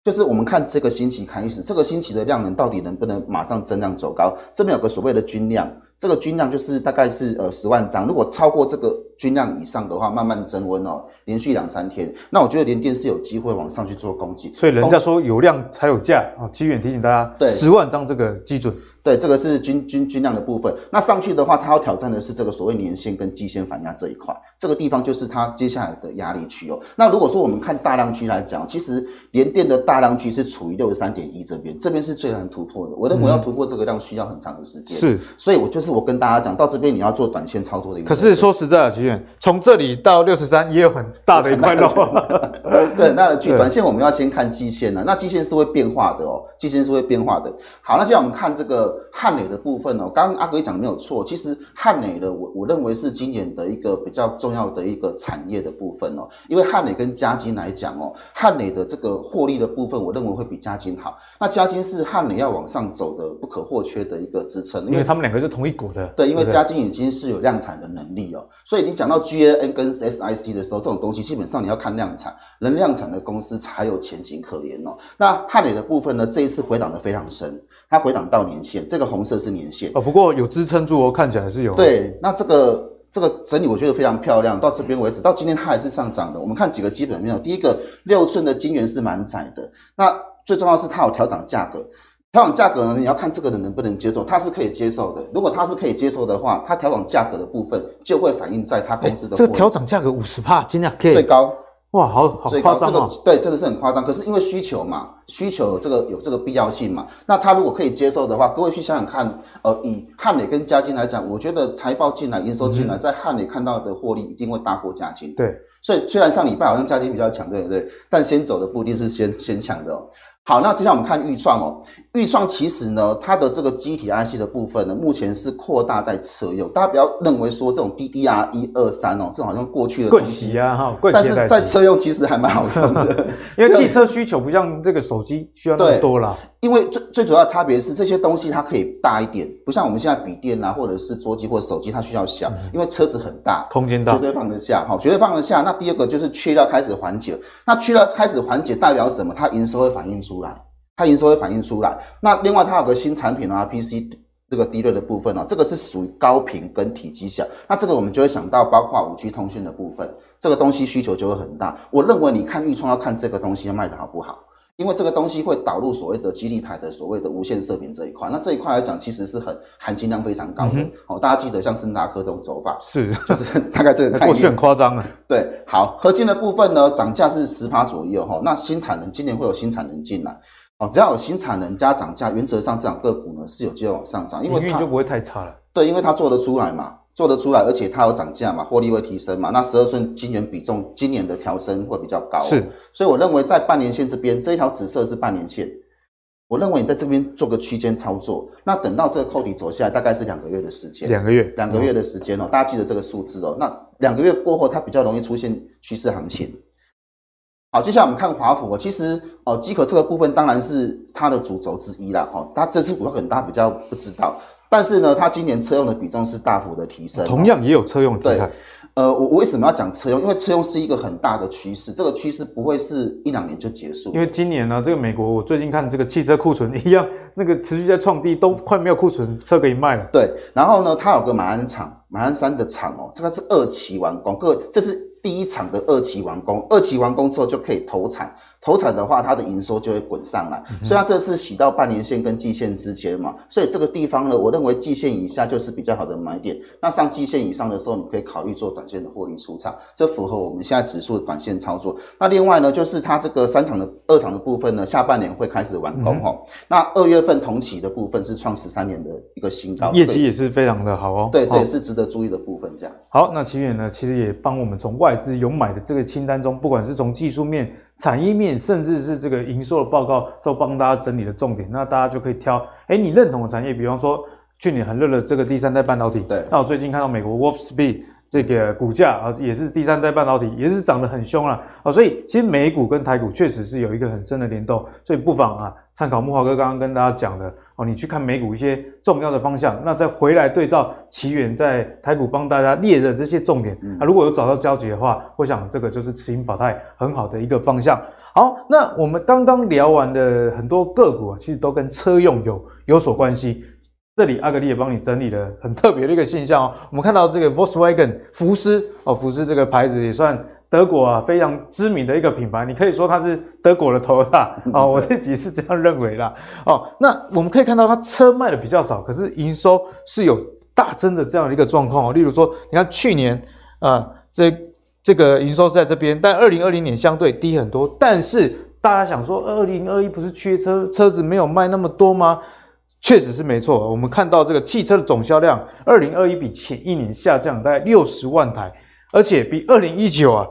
就是我们看这个星期开始，这个星期的量能到底能不能马上增量走高？这边有个所谓的均量，这个均量就是大概是呃十万张，如果超过这个。均量以上的话，慢慢增温哦，连续两三天，那我觉得连电是有机会往上去做攻击。所以人家说有量才有价啊，基远提醒大家，对，十万张这个基准，对，这个是均均均量的部分。那上去的话，它要挑战的是这个所谓年线跟季线反压这一块，这个地方就是它接下来的压力区哦。那如果说我们看大量区来讲，其实联电的大量区是处于六十三点一这边，这边是最难突破的。我认为要突破这个量需要很长的时间，是，所以我就是我跟大家讲到这边，你要做短线操作的一个。可是说实在的，徐远。从这里到六十三也有很大的一块肉，对，那据 短线我们要先看季线了，那季线是会变化的哦，季线是会变化的。好，那现在我们看这个汉磊的部分哦，刚刚阿哥讲的没有错，其实汉磊的我我认为是今年的一个比较重要的一个产业的部分哦，因为汉磊跟嘉金来讲哦，汉磊的这个获利的部分，我认为会比嘉金好。那嘉金是汉磊要往上走的不可或缺的一个支撑，因为他们两个是同一股的，对，因为嘉金已经是有量产的能力哦，所以你讲到 GaN 跟 SiC 的时候，这种东西基本上你要看量产，能量产的公司才有前景可言哦。那汉磊的部分呢，这一次回档的非常深，它回档到年线，这个红色是年线哦。不过有支撑住哦，看起来是有。对，那这个这个整理我觉得非常漂亮，到这边为止，到今天它还是上涨的。我们看几个基本面，第一个六寸的晶圆是蛮窄的，那最重要是它有调涨价格。调整价格呢，你要看这个人能不能接受，他是可以接受的。如果他是可以接受的话，他调整价格的部分就会反映在他公司的。这个调整价格五十帕，今天可以最高哇，好好夸张、哦、这个对，真的是很夸张。可是因为需求嘛，需求有这个有这个必要性嘛。那他如果可以接受的话，各位去想想看，呃，以汉磊跟嘉金来讲，我觉得财报进来、营收进来，在汉磊看到的获利一定会大过嘉金。对，所以虽然上礼拜好像嘉金比较强，对不对？但先走的不一定是先先强的哦。好，那接下来我们看预创哦。预创其实呢，它的这个机体 IC 的部分呢，目前是扩大在车用。大家不要认为说这种 DDR 一二三哦，这种好像过去的东西啊哈。但是在车用其实还蛮好用的，因为 汽车需求不像这个手机需要那么多啦。因为最最主要的差别是这些东西它可以大一点，不像我们现在笔电啊，或者是桌机或者手机，它需要小，嗯，因为车子很大，空间大，绝对放得下。好，绝对放得下。那第二个就是缺料开始缓解，那缺料开始缓解代表什么？它营收会反映出来。它营收会反映出来。那另外，它有个新产品啊，PC 这个 DRAM 的部分哦，这个是属于高频跟体积小，那这个我们就会想到包括五 G 通讯的部分，这个东西需求就会很大。我认为你看预创要看这个东西要卖的好不好。因为这个东西会导入所谓的基地台的所谓的无线射频这一块，那这一块来讲，其实是很含金量非常高的。嗯、哦，大家记得像森达科这种走法，是就是 大概这个概念。过去很夸张啊。对，好，合金的部分呢，涨价是十趴左右哈、哦。那新产能今年会有新产能进来，哦，只要有新产能加涨价，原则上这两个股呢是有机会往上涨，因为它就不会太差了。对，因为它做得出来嘛。做得出来，而且它有涨价嘛，获利会提升嘛。那十二寸晶圆比重今年的调升会比较高，是。所以我认为在半年线这边，这一条紫色是半年线。我认为你在这边做个区间操作，那等到这个扣底走下来，大概是两个月的时间。两个月，两个月的时间哦，大家记得这个数字哦。那两个月过后，它比较容易出现趋势行情。好，接下来我们看华府哦，其实哦，机壳这个部分当然是它的主轴之一啦。哈，它这支股票可能大家比较不知道。但是呢，它今年车用的比重是大幅的提升，同样也有车用题材。对，呃，我我为什么要讲车用？因为车用是一个很大的趋势，这个趋势不会是一两年就结束。因为今年呢，这个美国我最近看这个汽车库存一样，那个持续在创低，都快没有库存车可以卖了。对，然后呢，它有个马鞍厂，马鞍山的厂哦，这个是二期完工，各位，这是第一厂的二期完工，二期完工之后就可以投产。投产的话，它的营收就会滚上来，所以它这次洗到半年线跟季线之间嘛，所以这个地方呢，我认为季线以下就是比较好的买点。那上季线以上的时候，你可以考虑做短线的获利出场，这符合我们现在指数的短线操作。那另外呢，就是它这个三厂的二厂的部分呢，下半年会开始完工哈。那二月份同期的部分是创十三年的一个新高，业绩也是非常的好哦。对，这也是值得注意的部分。这样好，那奇远呢，其实也帮我们从外资有买的这个清单中，不管是从技术面。产业面甚至是这个营收的报告都帮大家整理了重点，那大家就可以挑，哎，你认同的产业，比方说去年很热的这个第三代半导体，对，那我最近看到美国 Warp Speed 这个股价啊，也是第三代半导体，也是涨得很凶了啊，所以其实美股跟台股确实是有一个很深的联动，所以不妨啊参考木华哥刚刚跟大家讲的。哦，你去看美股一些重要的方向，那再回来对照奇鉉在台股帮大家列的这些重点，啊，如果有找到交集的话，我想这个就是持盈保泰很好的一个方向。好，那我们刚刚聊完的很多个股啊，其实都跟车用有有所关系。这里阿格力也帮你整理了很特别的一个现象哦，我们看到这个 Volkswagen 福斯哦，福斯这个牌子也算。德国啊，非常知名的一个品牌，你可以说它是德国的 Toyota 哦，我自己是这样认为啦哦。那我们可以看到，它车卖的比较少，可是营收是有大增的这样的一个状况哦。例如说，你看去年啊、呃，这这个营收是在这边，但二零二零年相对低很多。但是大家想说，二零二一不是缺车，车子没有卖那么多吗？确实是没错。我们看到这个汽车的总销量，二零二一比前一年下降大概六十万台。而且比二零一九啊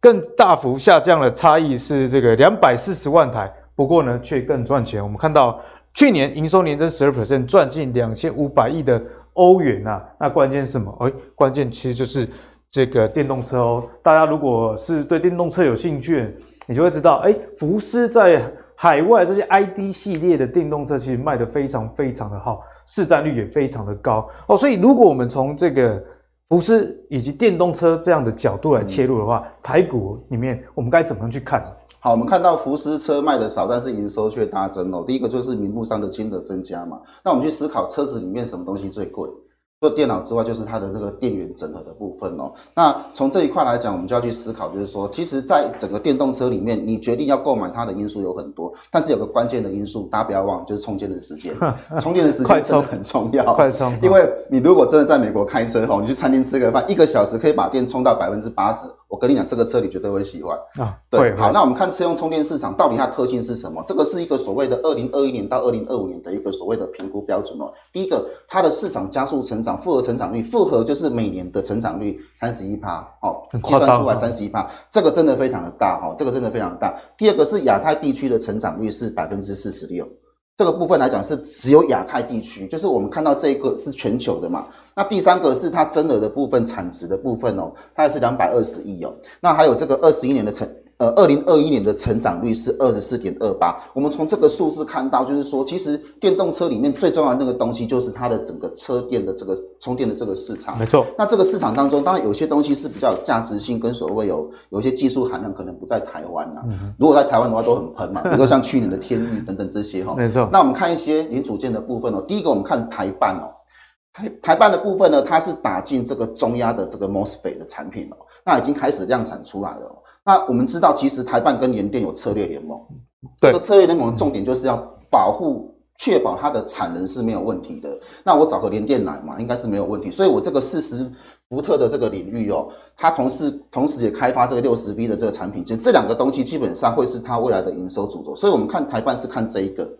更大幅下降的差异是这个两百四十万台，不过呢却更赚钱。我们看到去年营收年增十二%，赚进两千五百亿的欧元、啊。那关键是什么？哎，关键其实就是这个电动车哦。大家如果是对电动车有兴趣，你就会知道，哎，福斯在海外这些 ID 系列的电动车其实卖得非常非常的好，市占率也非常的高哦。所以如果我们从这个福斯以及电动车这样的角度来切入的话，嗯、台股里面我们该怎么样去看？好，我们看到福斯车卖的少，但是营收却大增哦。第一个就是名目上的金额增加嘛。那我们去思考车子里面什么东西最贵？除了电脑之外，就是它的那个电源整合的部分哦。那从这一块来讲，我们就要去思考，就是说，其实，在整个电动车里面，你决定要购买它的因素有很多，但是有个关键的因素，大家不要忘，就是充电的时间。充电的时间真的很重要。快充！因为你如果真的在美国开车哦，你去餐厅吃个饭，一个小时可以把电充到百分之八十。我跟你讲，这个车你绝对会喜欢啊。对，好，那我们看车用充电市场到底它特性是什么？这个是一个所谓的二零二一年到二零二五年的一个所谓的评估标准哦。第一个，它的市场加速成长，复合成长率，复合就是每年的成长率三十一趴，哦，计算出来三十一趴，这个真的非常的大哈，这个真的非常大。第二个是亚太地区的成长率是百分之四十六。这个部分来讲是只有亚太地区，就是我们看到这一个是全球的嘛。那第三个是它增额的部分，产值的部分哦，它也是两百二十亿哦。那还有这个二十一年的成呃，二零二一年的成长率是二十四点二八。我们从这个数字看到，就是说，其实电动车里面最重要的那个东西，就是它的整个车电的这个充电的这个市场。没错。那这个市场当中，当然有些东西是比较有价值性，跟所谓有有一些技术含量，可能不在台湾呐。嗯。如果在台湾的话，都很喷嘛，比如说像去年的天域等等这些哈。没错。那我们看一些零组件的部分哦。第一个，我们看台办哦，台台办的部分呢，它是打进这个中压的这个 MOSFET 的产品哦，那已经开始量产出来了。那我们知道，其实台办跟联电有策略联盟，这个策略联盟的重点就是要保护、确保它的产能是没有问题的。那我找个联电来嘛，应该是没有问题。所以我这个四十伏特的这个领域哦，它同时同时也开发这个六十 V 的这个产品线，这两个东西基本上会是它未来的营收主轴。所以我们看台办是看这一个。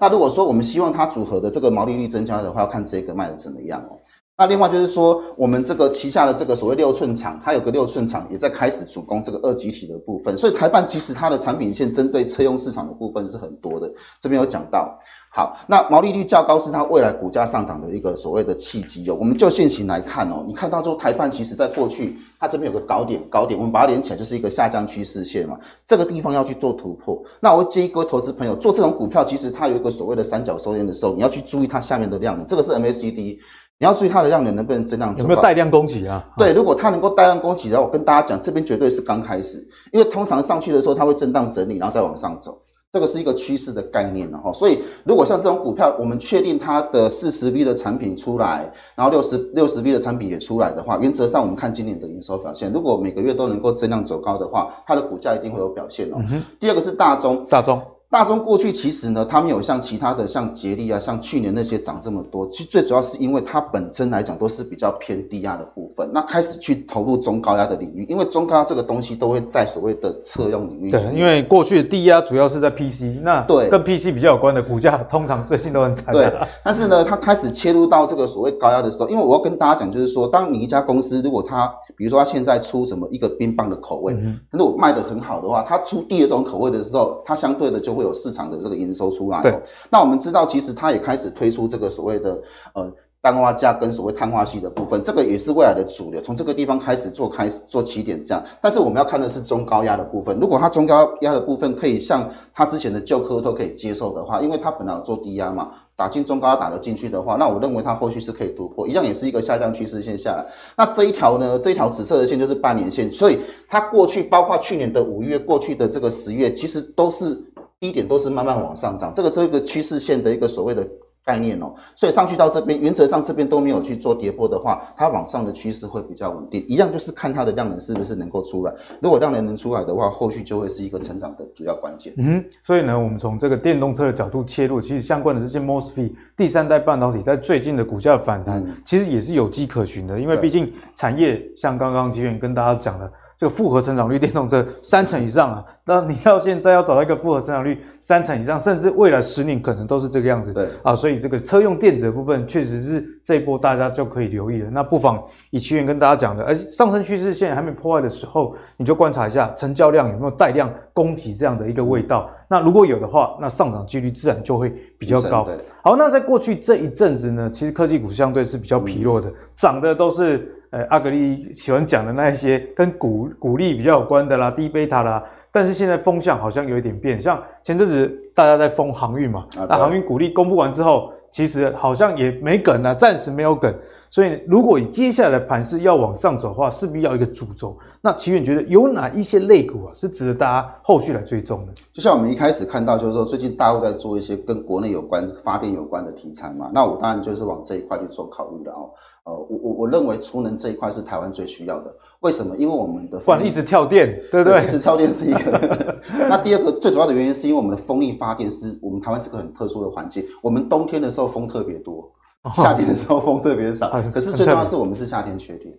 那如果说我们希望它组合的这个毛利率增加的话，要看这个卖的怎么样哦。那另外就是说，我们这个旗下的这个所谓六寸厂，它有个六寸厂也在开始主攻这个二极体的部分，所以台办其实它的产品线针对车用市场的部分是很多的。这边有讲到，好，那毛利率较高是它未来股价上涨的一个所谓的契机哦。我们就现行来看哦，你看到之后台办其实在过去它这边有个高点，高点我们把它连起来就是一个下降趋势线嘛，这个地方要去做突破。那我建议各位投资朋友做这种股票，其实它有一个所谓的三角收敛的时候，你要去注意它下面的量能，这个是 MACD。你要注意它的量能能不能增量，有没有带量供给啊？对，如果它能够带量供给，然后，我跟大家讲，这边绝对是刚开始，因为通常上去的时候它会震荡整理，然后再往上走，这个是一个趋势的概念了哈。所以如果像这种股票，我们确定它的四十 V 的产品出来，然后六十六十 V 的产品也出来的话，原则上我们看今年的营收表现，如果每个月都能够增量走高的话，它的股价一定会有表现哦。嗯、第二个是大中，大中。大中过去其实呢，它没有像其他的像捷力啊，像去年那些涨这么多。其实最主要是因为它本身来讲都是比较偏低压的部分，那开始去投入中高压的领域，因为中高压这个东西都会在所谓的车用领域。对，因为过去的低压主要是在 PC，那对跟 PC 比较有关的股价通常最近都很惨。对，但是呢，它开始切入到这个所谓高压的时候，因为我要跟大家讲，就是说，当你一家公司如果它，比如说它现在出什么一个冰棒的口味，嗯，如果卖得很好的话，它出第二种口味的时候，它相对的就会有市场的这个。营收出来，对，那我们知道，其实它也开始推出这个所谓的呃氮化镓跟所谓碳化系的部分，这个也是未来的主流，从这个地方开始做开始做起点这样。但是我们要看的是中高压的部分，如果它中高压的部分可以像它之前的旧科都可以接受的话，因为它本来有做低压嘛，打进中高压打得进去的话，那我认为它后续是可以突破，一样也是一个下降趋势线下来。那这一条呢，这一条紫色的线就是半年线，所以它过去包括去年的五月，过去的这个十月，其实都是。低点都是慢慢往上涨，这个这一个趋势线的一个所谓的概念哦，所以上去到这边，原则上这边都没有去做跌破的话，它往上的趋势会比较稳定。一样就是看它的量能是不是能够出来，如果量能能出来的话，后续就会是一个成长的主要关键。嗯，所以呢，我们从这个电动车的角度切入，其实相关的这些 MOSFET 第三代半导体在最近的股价反弹，嗯，其实也是有迹可循的，因为毕竟产业像刚刚吉远跟大家讲的。这个复合成长率电动车三成以上啊，那你到现在要找到一个复合成长率三成以上，甚至未来十年可能都是这个样子。对啊，所以这个车用电子的部分确实是这一波大家就可以留意了。那不妨以奇源跟大家讲的，而上升趋势线还没破坏的时候，你就观察一下成交量有没有带量攻击这样的一个味道。那如果有的话，那上涨几率自然就会比较高。好，那在过去这一阵子呢，其实科技股相对是比较疲弱的，涨的都是。呃，阿格力喜欢讲的那一些跟股股利比较有关的啦，低贝塔啦，但是现在风向好像有一点变，像前阵子大家在封航运嘛，那航运股利公布完之后，其实好像也没梗啊，暂时没有梗，所以如果接下来盘势要往上走的话，势必要一个主轴。那奇远觉得有哪一些类股啊，是值得大家后续来追踪的？就像我们一开始看到，就是说最近大陆在做一些跟国内有关发电有关的题材嘛，那我当然就是往这一块去做考虑的哦。呃，我我我认为储能这一块是台湾最需要的。为什么？因为我们的不然一直跳电，对不对？对，一直跳电是一个。那第二个 最主要的原因是因为我们的风力发电是我们台湾是个很特殊的环境。我们冬天的时候风特别多，夏天的时候风特别少。可是最重要的是我们是夏天缺电。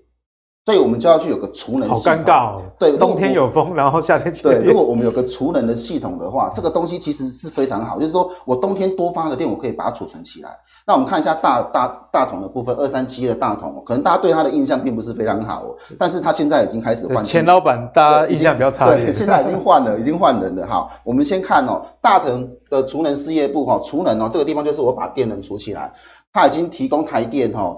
所以我们就要去有个储能系统。好尴尬哦。对，冬天有风，然后夏天。对，如果我们有个储能的系统的话，这个东西其实是非常好。就是说我冬天多发的电，我可以把它储存起来。那我们看一下大大大同的部分，二三七的大同，可能大家对它的印象并不是非常好哦。但是它现在已经开始换。前老板大家印象比较差。对，现在已经换了，已经换人了。哈，我们先看哦，大同的储能事业部哈，储能哦，这个地方就是我把电能储起来，它已经提供台电哈。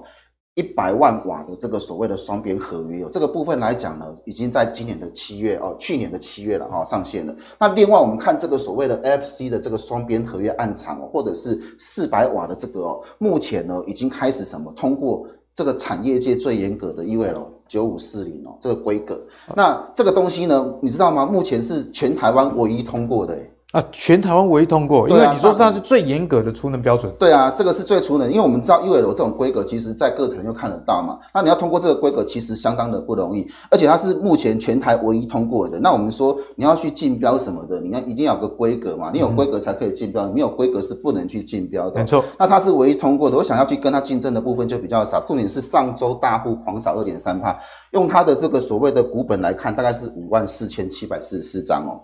一百万瓦的这个所谓的双边合约哦，这个部分来讲呢，已经在今年的七月哦，去年的七月了哈上线了。那另外我们看这个所谓的 FC 的这个双边合约暗场哦，或者是四百瓦的这个哦，目前呢已经开始什么通过这个产业界最严格的 E 位了九五四零哦这个规格。那这个东西呢，你知道吗？目前是全台湾唯一通过的诶啊，全台湾唯一通过，因为你说它是最严格的储能标准。对啊，这个是最储能，因为我们知道 UL 这种规格，其实在各层就看得到嘛。那你要通过这个规格，其实相当的不容易，而且它是目前全台唯一通过的。那我们说你要去竞标什么的，你要一定要有个规格嘛，你有规格才可以竞标，你没有规格是不能去竞标的。没错，那它是唯一通过的，我想要去跟它竞争的部分就比较少。重点是上周大户狂扫二点三帕，用它的这个所谓的股本来看，大概是五万四千七百四十四张哦。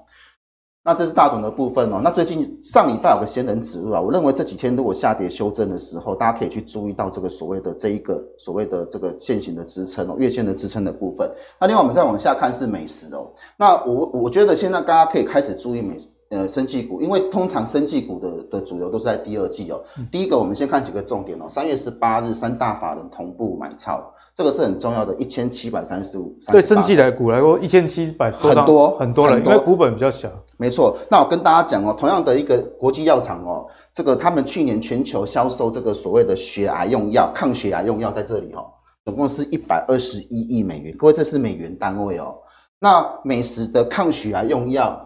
那这是大同的部分哦。那最近上礼拜有个仙人指路啊，我认为这几天如果下跌修正的时候，大家可以去注意到这个所谓的这一个所谓的这个线型的支撑哦，月线的支撑的部分。那另外我们再往下看是美食哦。那我我觉得现在大家可以开始注意美呃生技股，因为通常生技股的的主流都是在第二季哦。第一个我们先看几个重点哦，三月十八日三大法人同步买超。这个是很重要的，一千七百三十五。对，生技来股来说，一千七百很多很多了，因为股本比较小。没错，那我跟大家讲哦，同样的一个国际药厂哦，这个他们去年全球销售这个所谓的血癌用药、抗血癌用药在这里哦，总共是一百二十一亿美元，各位这是美元单位哦。那美时的抗血癌用药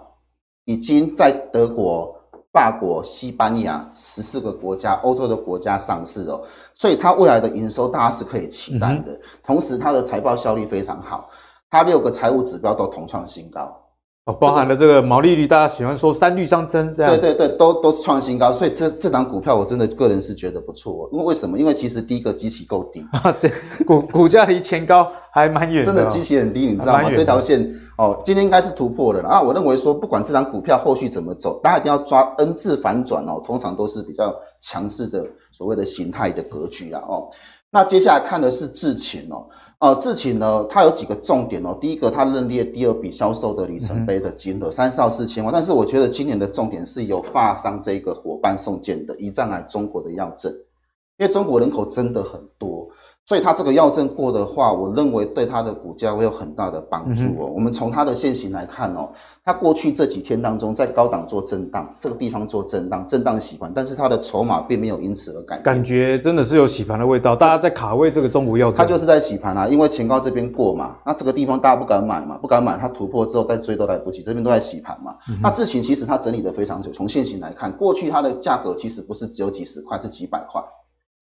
已经在德国。法国、西班牙十四个国家，欧洲的国家上市哦，所以它未来的营收大家是可以期待的。嗯、同时，它的财报效率非常好，它六个财务指标都同创新高哦，包含了这个毛利率，大家喜欢说三率上升这样。对对对，都都创新高，所以这这档股票我真的个人是觉得不错。因为为什么？因为其实第一个基期够低啊，这股股价离前高还蛮远的，真的基期很低，你知道吗？这条线。哦，今天应该是突破了啊！我认为说，不管这张股票后续怎么走，大家一定要抓 N 字反转哦，通常都是比较强势的所谓的形态的格局啦哦。那接下来看的是智勤哦，呃，智勤呢，它有几个重点哦。第一个，它认列第二笔销售的里程碑的金额三十到四千万，但是我觉得今年的重点是由发商这个伙伴送件的胰脏癌中国的药证，因为中国人口真的很多。所以它这个药证过的话，我认为对它的股价会有很大的帮助哦。嗯、我们从它的线形来看哦，它过去这几天当中在高档做震荡，这个地方做震荡，震荡洗盘，但是它的筹码并没有因此而改变。感觉真的是有洗盘的味道，大家在卡位这个中午药证，它就是在洗盘啊，因为前高这边过嘛，那这个地方大家不敢买嘛，不敢买，它突破之后再追都来不及，这边都在洗盘嘛。嗯、那智行其实它整理的非常久，从线形来看，过去它的价格其实不是只有几十块，是几百块。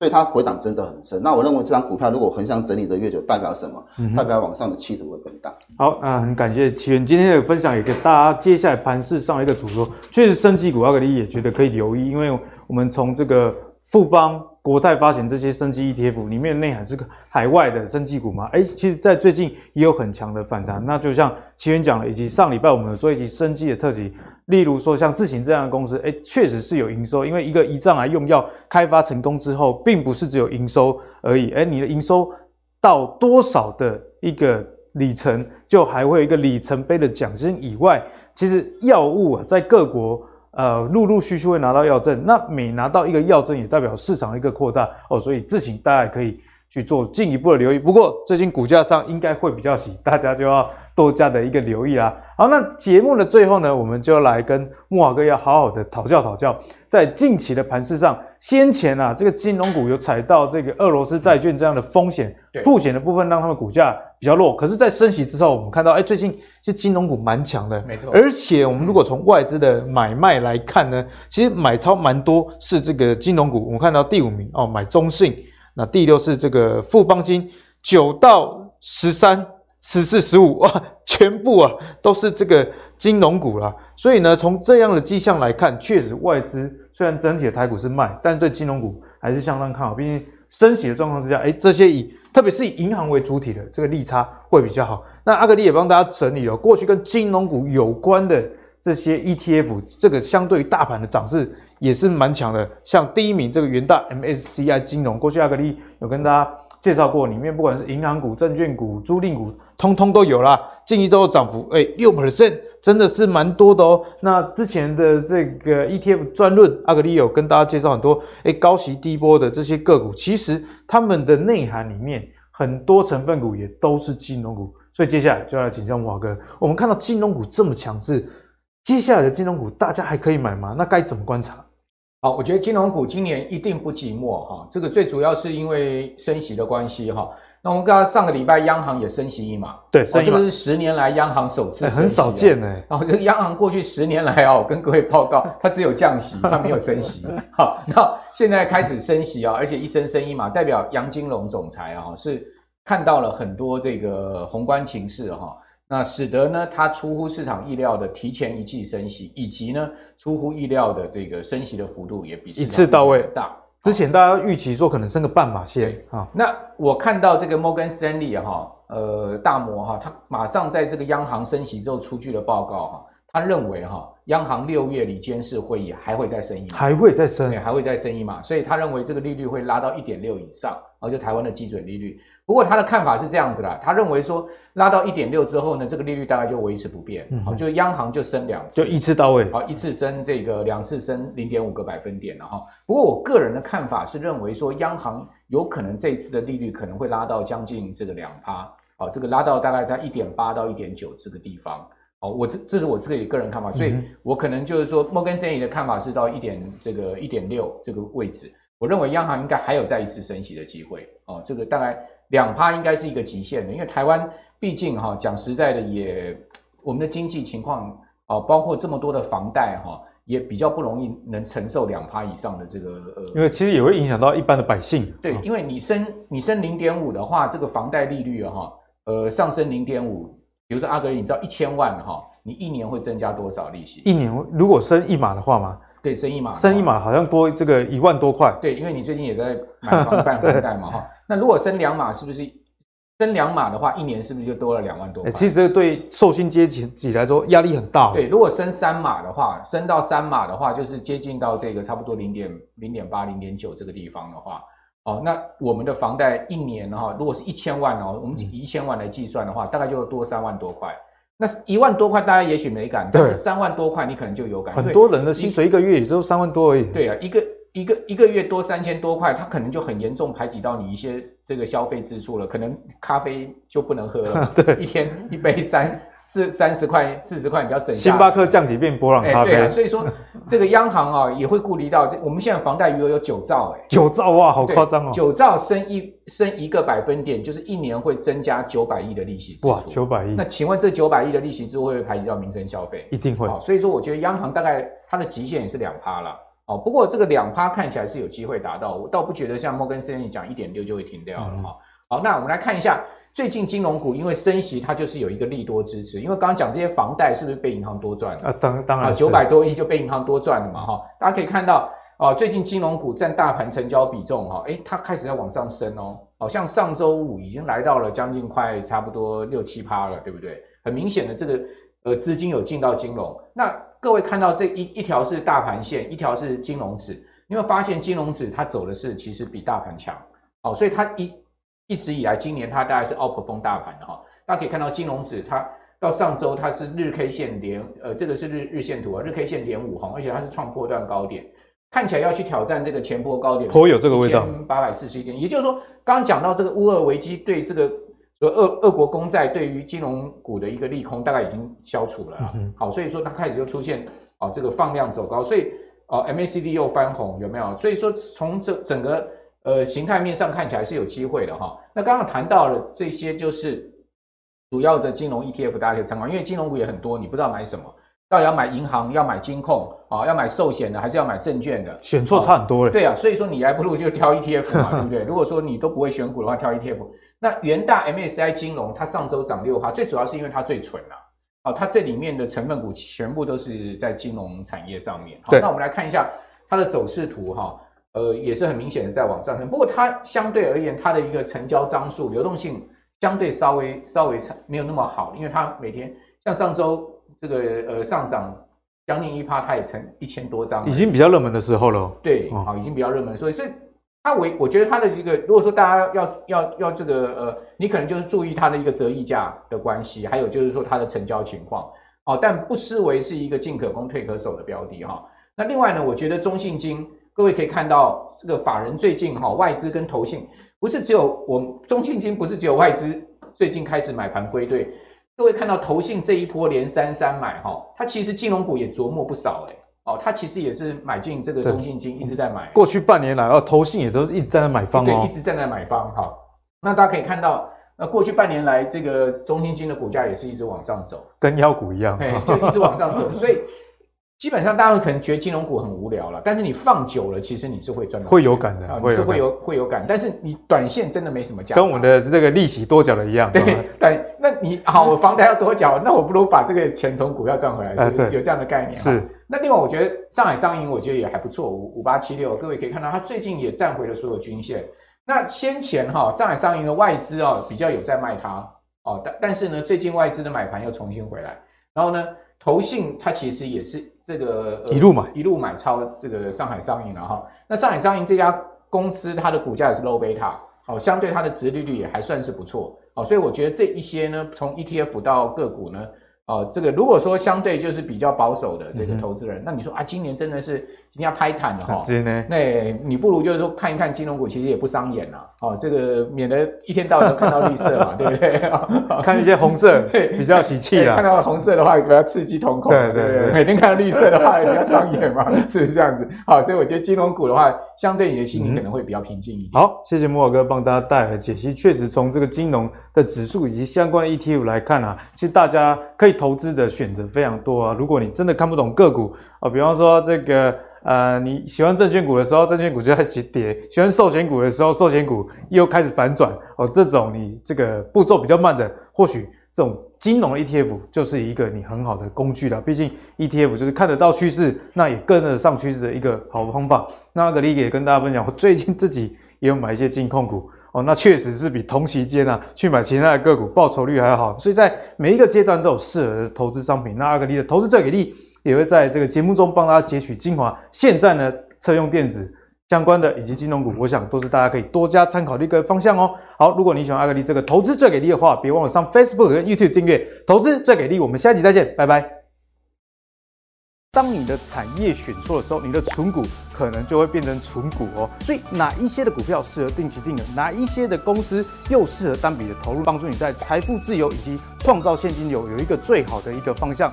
所以它回档真的很深。那我认为这张股票如果横向整理的越久，代表什么？嗯、代表往上的企图会更大。好，那很感谢奇源今天的分享，也给大家接下来盘势上一个主轴。确实，生技股阿格力也觉得可以留意，因为我们从这个富邦。国泰发行这些生技 ETF 里面的内涵是个海外的生技股嘛？哎，其实，在最近也有很强的反弹。那就像奇源讲了，以及上礼拜我们有做一集生技的特辑，例如说像智行这样的公司，哎，确实是有营收。因为一个胰脏癌用药开发成功之后，并不是只有营收而已。哎，你的营收到多少的一个里程，就还会有一个里程碑的奖金以外，其实药物啊，在各国。呃，陆陆续续会拿到药证，那每拿到一个药证，也代表市场的一个扩大哦，所以智行大家也可以去做进一步的留意。不过最近股价上应该会比较喜，大家就要多加的一个留意啦。好，那节目的最后呢，我们就来跟木华哥要好好的讨教讨教，在近期的盘势上。先前啊，这个金融股有踩到这个俄罗斯债券这样的风险，曝险的部分让他们股价比较弱。可是，在升息之后，我们看到，哎，最近其实金融股蛮强的，没错。而且，我们如果从外资的买卖来看呢，其实买超蛮多是这个金融股。我们看到第五名哦，买中信，那第六是这个富邦金，九到十三、十四、十五，哇，全部啊都是这个金融股啦。所以呢，从这样的迹象来看，确实外资。虽然整体的台股是卖，但对金融股还是相当看好。毕竟升息的状况之下，哎，这些以特别是以银行为主体的这个利差会比较好。那阿格力也帮大家整理了过去跟金融股有关的这些 ETF，这个相对于大盘的涨势也是蛮强的。像第一名这个元大 MSCI 金融，过去阿格力有跟大家介绍过，里面不管是银行股、证券股、租赁股，通通都有啦。近一周的涨幅，哎，六 percent 真的是蛮多的哦。那之前的这个 ETF 专论，阿格里有跟大家介绍很多，诶高息低波的这些个股，其实他们的内涵里面很多成分股也都是金融股。所以接下来就要请教慕驊哥，我们看到金融股这么强势，接下来的金融股大家还可以买吗？那该怎么观察？好，我觉得金融股今年一定不寂寞哈，这个最主要是因为升息的关系哈。那我们刚刚上个礼拜央行也升息一码，对，这个是十年来央行首次，很少见哎。然后这个央行过去十年来啊，我跟各位报告，它只有降息，它没有升息。好，那现在开始升息啊，而且一升升一码，代表杨金龙总裁啊是看到了很多这个宏观情势哈。那使得呢，它出乎市场意料的提前一季升息，以及呢，出乎意料的这个升息的幅度也比一次到位大。之前大家预期说可能升个半码线啊。那我看到这个摩根斯丹利哈，呃，大摩哈，他马上在这个央行升息之后出具了报告哈，他认为哈，央行六月里监事会议还会再升一码，还会再升，对，还会再升一码，所以他认为这个利率会拉到一点六以上，然后就台湾的基准利率。不过他的看法是这样子啦，他认为说拉到一点六之后呢，这个利率大概就维持不变，好、嗯，就央行就升两次，就一次到位，好，一次升这个两次升零点五个百分点了哈。不过我个人的看法是认为说，央行有可能这一次的利率可能会拉到将近这个两趴，好，这个拉到大概在一点八到一点九这个地方，好，我这这是我自己个人看法，所以我可能就是说，摩根士丹利的看法是到一点这个一点六这个位置，我认为央行应该还有再一次升息的机会，哦，这个大概。两趴应该是一个极限的，因为台湾毕竟哈讲实在的也，我们的经济情况啊，包括这么多的房贷哈，也比较不容易能承受两趴以上的这个呃，因为其实也会影响到一般的百姓。对，因为你升你升零点五的话，这个房贷利率哈，呃上升零点五，比如说阿格力，你知道一千万哈，你一年会增加多少利息？一年如果升一码的话吗？对，升一码，升一码好像多这个一万多块。对，因为你最近也在买房办房贷嘛 哈。那如果升两码，是不是升两码的话，一年是不是就多了两万多块？其实这个对受薪阶级来说压力很大。对，如果升三码的话，升到三码的话，就是接近到这个差不多零点零点八、零点九这个地方的话，哦，那我们的房贷一年哈，如果是一千万哦，我们以一千万来计算的话，大概就多三万多块。那一万多块大家也许没感，但是三万多块你可能就有感。很多人的薪水一个月也就三万多而已。对啊，一个一个一个月多三千多块，他可能就很严重排挤到你一些这个消费支出了，可能咖啡就不能喝了。对，一天一杯三四三十块四十块，你要省下。星巴克降级变波浪咖啡。欸、对啊，所以说这个央行啊也会顾虑到，我们现在房贷余额有九兆哎、欸，九兆哇，好夸张哦。九兆升一升一个百分点，就是一年会增加九百亿的利息支出。哇，九百亿。那请问这九百亿的利息支出会不会排挤到民生消费？一定会。所以说我觉得央行大概它的极限也是两趴了。哦，不过这个两趴看起来是有机会达到，我倒不觉得像摩根士丹利讲一点六就会停掉了哈、嗯。好，那我们来看一下最近金融股因为升息，它就是有一个利多支持。因为刚刚讲这些房贷是不是被银行多赚了？啊，当当然九百多亿就被银行多赚了嘛哈。大家可以看到哦，最近金融股占大盘成交比重哈，诶，它开始在往上升哦。好像上周五已经来到了将近快差不多六七趴了，对不对？很明显的这个呃资金有进到金融那。各位看到这一一条是大盘线，一条是金融指，你会发现金融指它走的是其实比大盘强，哦，所以它一一直以来今年它大概是 outperform 大盘的哈。大家可以看到金融指它到上周它是日 K 线连，呃，这个是日日线图啊，日 K 线连五红，而且它是创破段高点，看起来要去挑战这个前波高点，颇有这个味道，八百四十一点，也就是说，刚刚讲到这个乌俄危机对这个。所以俄俄国公债对于金融股的一个利空大概已经消除了，好，所以说它开始就出现啊这个放量走高，所以啊 MACD 又翻红有没有？所以说从这整个呃形态面上看起来是有机会的哈。那刚刚谈到了这些就是主要的金融 ETF，大家可以参考，因为金融股也很多，你不知道买什么，到底要买银行、要买金控啊、要买寿险的，还是要买证券的？选错差很多了。对啊，所以说你还不如就挑 ETF 嘛，对不对？如果说你都不会选股的话，挑 ETF。那元大 MSCI 金融，它上周涨六趴，最主要是因为它最纯了，啊，它这里面的成分股全部都是在金融产业上面。好，那我们来看一下它的走势图哈，呃，也是很明显的在往上升。不过它相对而言，它的一个成交张数、流动性相对稍微稍微没有那么好，因为它每天像上周这个呃上涨将近一趴，它也成一千多张，已经比较热门的时候了。对，好，已经比较热门，所以是。它为我觉得它的一个，如果说大家要要要这个呃，你可能就是注意它的一个折溢价的关系，还有就是说它的成交情况哦，但不失为是一个进可攻退可守的标的哈。那另外呢，我觉得中信金，各位可以看到这个法人最近哈，外资跟投信不是只有我中信金，不是只有外资最近开始买盘归队，各位看到投信这一波连三三买哈，它其实金融股也琢磨不少哎。哦，他其实也是买进这个中信金，一直在买。过去半年来，哦，投信也都是一直在那买方哦，对，一直站在那买方。好，那大家可以看到，那过去半年来，这个中信金的股价也是一直往上走，跟妖股一样，对，就一直往上走。所以基本上大家可能觉得金融股很无聊了，但是你放久了，其实你是会赚到，会有感的，你是会有会有感。但是你短线真的没什么价值，跟我们的这个利息多缴的一样。对对，那你好，我房贷要多缴，那我不如把这个钱从股票赚回来，是有这样的概念。是。那另外，我觉得上海商银，我觉得也还不错，五五八七六，各位可以看到，它最近也站回了所有均线。那先前哈，上海商银的外资啊，比较有在卖它哦，但但是呢，最近外资的买盘又重新回来。然后呢，投信它其实也是这个、呃、一路买一路买超这个上海商银了哈。那上海商银这家公司，它的股价也是 low beta，哦，相对它的值利率也还算是不错，哦，所以我觉得这一些呢，从 ETF 到个股呢。哦，这个如果说相对就是比较保守的这个投资人，嗯、那你说啊，今年真的是今天要拍坦了哈。那你不如就是说看一看金融股，其实也不伤眼呐。哦，这个免得一天到晚都看到绿色嘛，对不对？看一些红色，比较喜气啊。看到红色的话，比较刺激瞳孔。对对对，对。每天看到绿色的话，也比较伤眼嘛，是不是这样子？好，所以我觉得金融股的话，相对你的心里可能会比较平静一点。嗯、好，谢谢摩尔哥帮大家带来解析。确实，从这个金融的指数以及相关的 ETF 来看啊，其实大家可以投资的选择非常多啊。如果你真的看不懂个股啊，比方说这个。呃，你喜欢证券股的时候，证券股就开始跌；喜欢寿险股的时候，寿险股又开始反转。哦，这种你这个步骤比较慢的，或许这种金融的 ETF 就是一个你很好的工具了。毕竟 ETF 就是看得到趋势，那也跟得上趋势的一个好方法。那阿格力也跟大家分享，我最近自己也有买一些金控股哦，那确实是比同期间啊去买其他的个股报酬率还要好。所以在每一个阶段都有适合的投资商品。那阿格力的投资最给力。也会在这个节目中帮大家截取精华。现在呢，车用电子相关的以及金融股，我想都是大家可以多加参考的一个方向哦。好，如果你喜欢阿格力这个投资最给力的话，别忘了上 Facebook 和 YouTube 订阅“投资最给力”。我们下期再见，拜拜。当你的产业选错的时候，你的存股可能就会变成存股哦。所以，哪一些的股票适合定期定额？哪一些的公司又适合单笔的投入，帮助你在财富自由以及创造现金流有一个最好的一个方向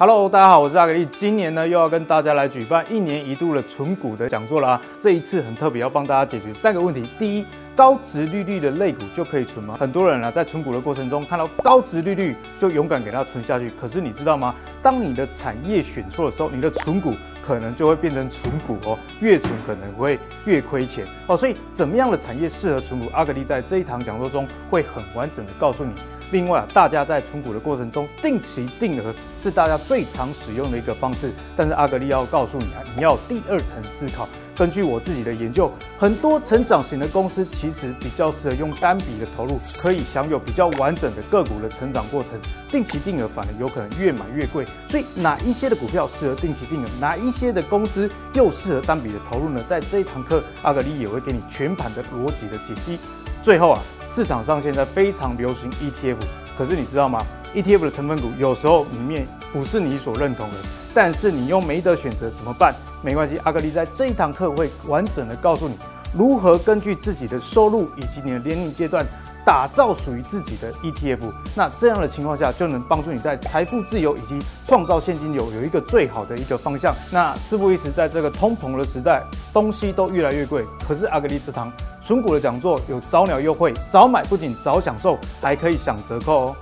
？Hello，大家好，我是阿格力。今年呢，又要跟大家来举办一年一度的存股的讲座了啊。这一次很特别，要帮大家解决三个问题。第一，高殖利率的类股就可以存吗？很多人啊，在存股的过程中看到高殖利率就勇敢给它存下去。可是你知道吗？当你的产业选错的时候，你的存股可能就会变成存股哦，越存可能会越亏钱哦。所以，怎么样的产业适合存股？阿格力在这一堂讲座中会很完整的告诉你。另外啊，大家在存股的过程中，定期定额是大家最常使用的一个方式。但是阿格力要告诉你啊，你要第二层思考。根据我自己的研究，很多成长型的公司其实比较适合用单笔的投入，可以享有比较完整的个股的成长过程。定期定额反而有可能越买越贵。所以哪一些的股票适合定期定额？哪一些的公司又适合单笔的投入呢？在这一堂课，阿格力也会给你全盘的逻辑的解析。最后啊。市场上现在非常流行 ETF，可是你知道吗？ETF 的成分股有时候里面不是你所认同的，但是你又没得选择，怎么办？没关系，阿格丽在这一堂课会完整的告诉你如何根据自己的收入以及你的年龄阶段打造属于自己的 ETF。那这样的情况下，就能帮助你在财富自由以及创造现金流有一个最好的一个方向。那事不宜迟，在这个通膨的时代，东西都越来越贵，可是阿格力这堂。纯股的讲座有早鸟优惠，早买不仅早享受，还可以享折扣哦。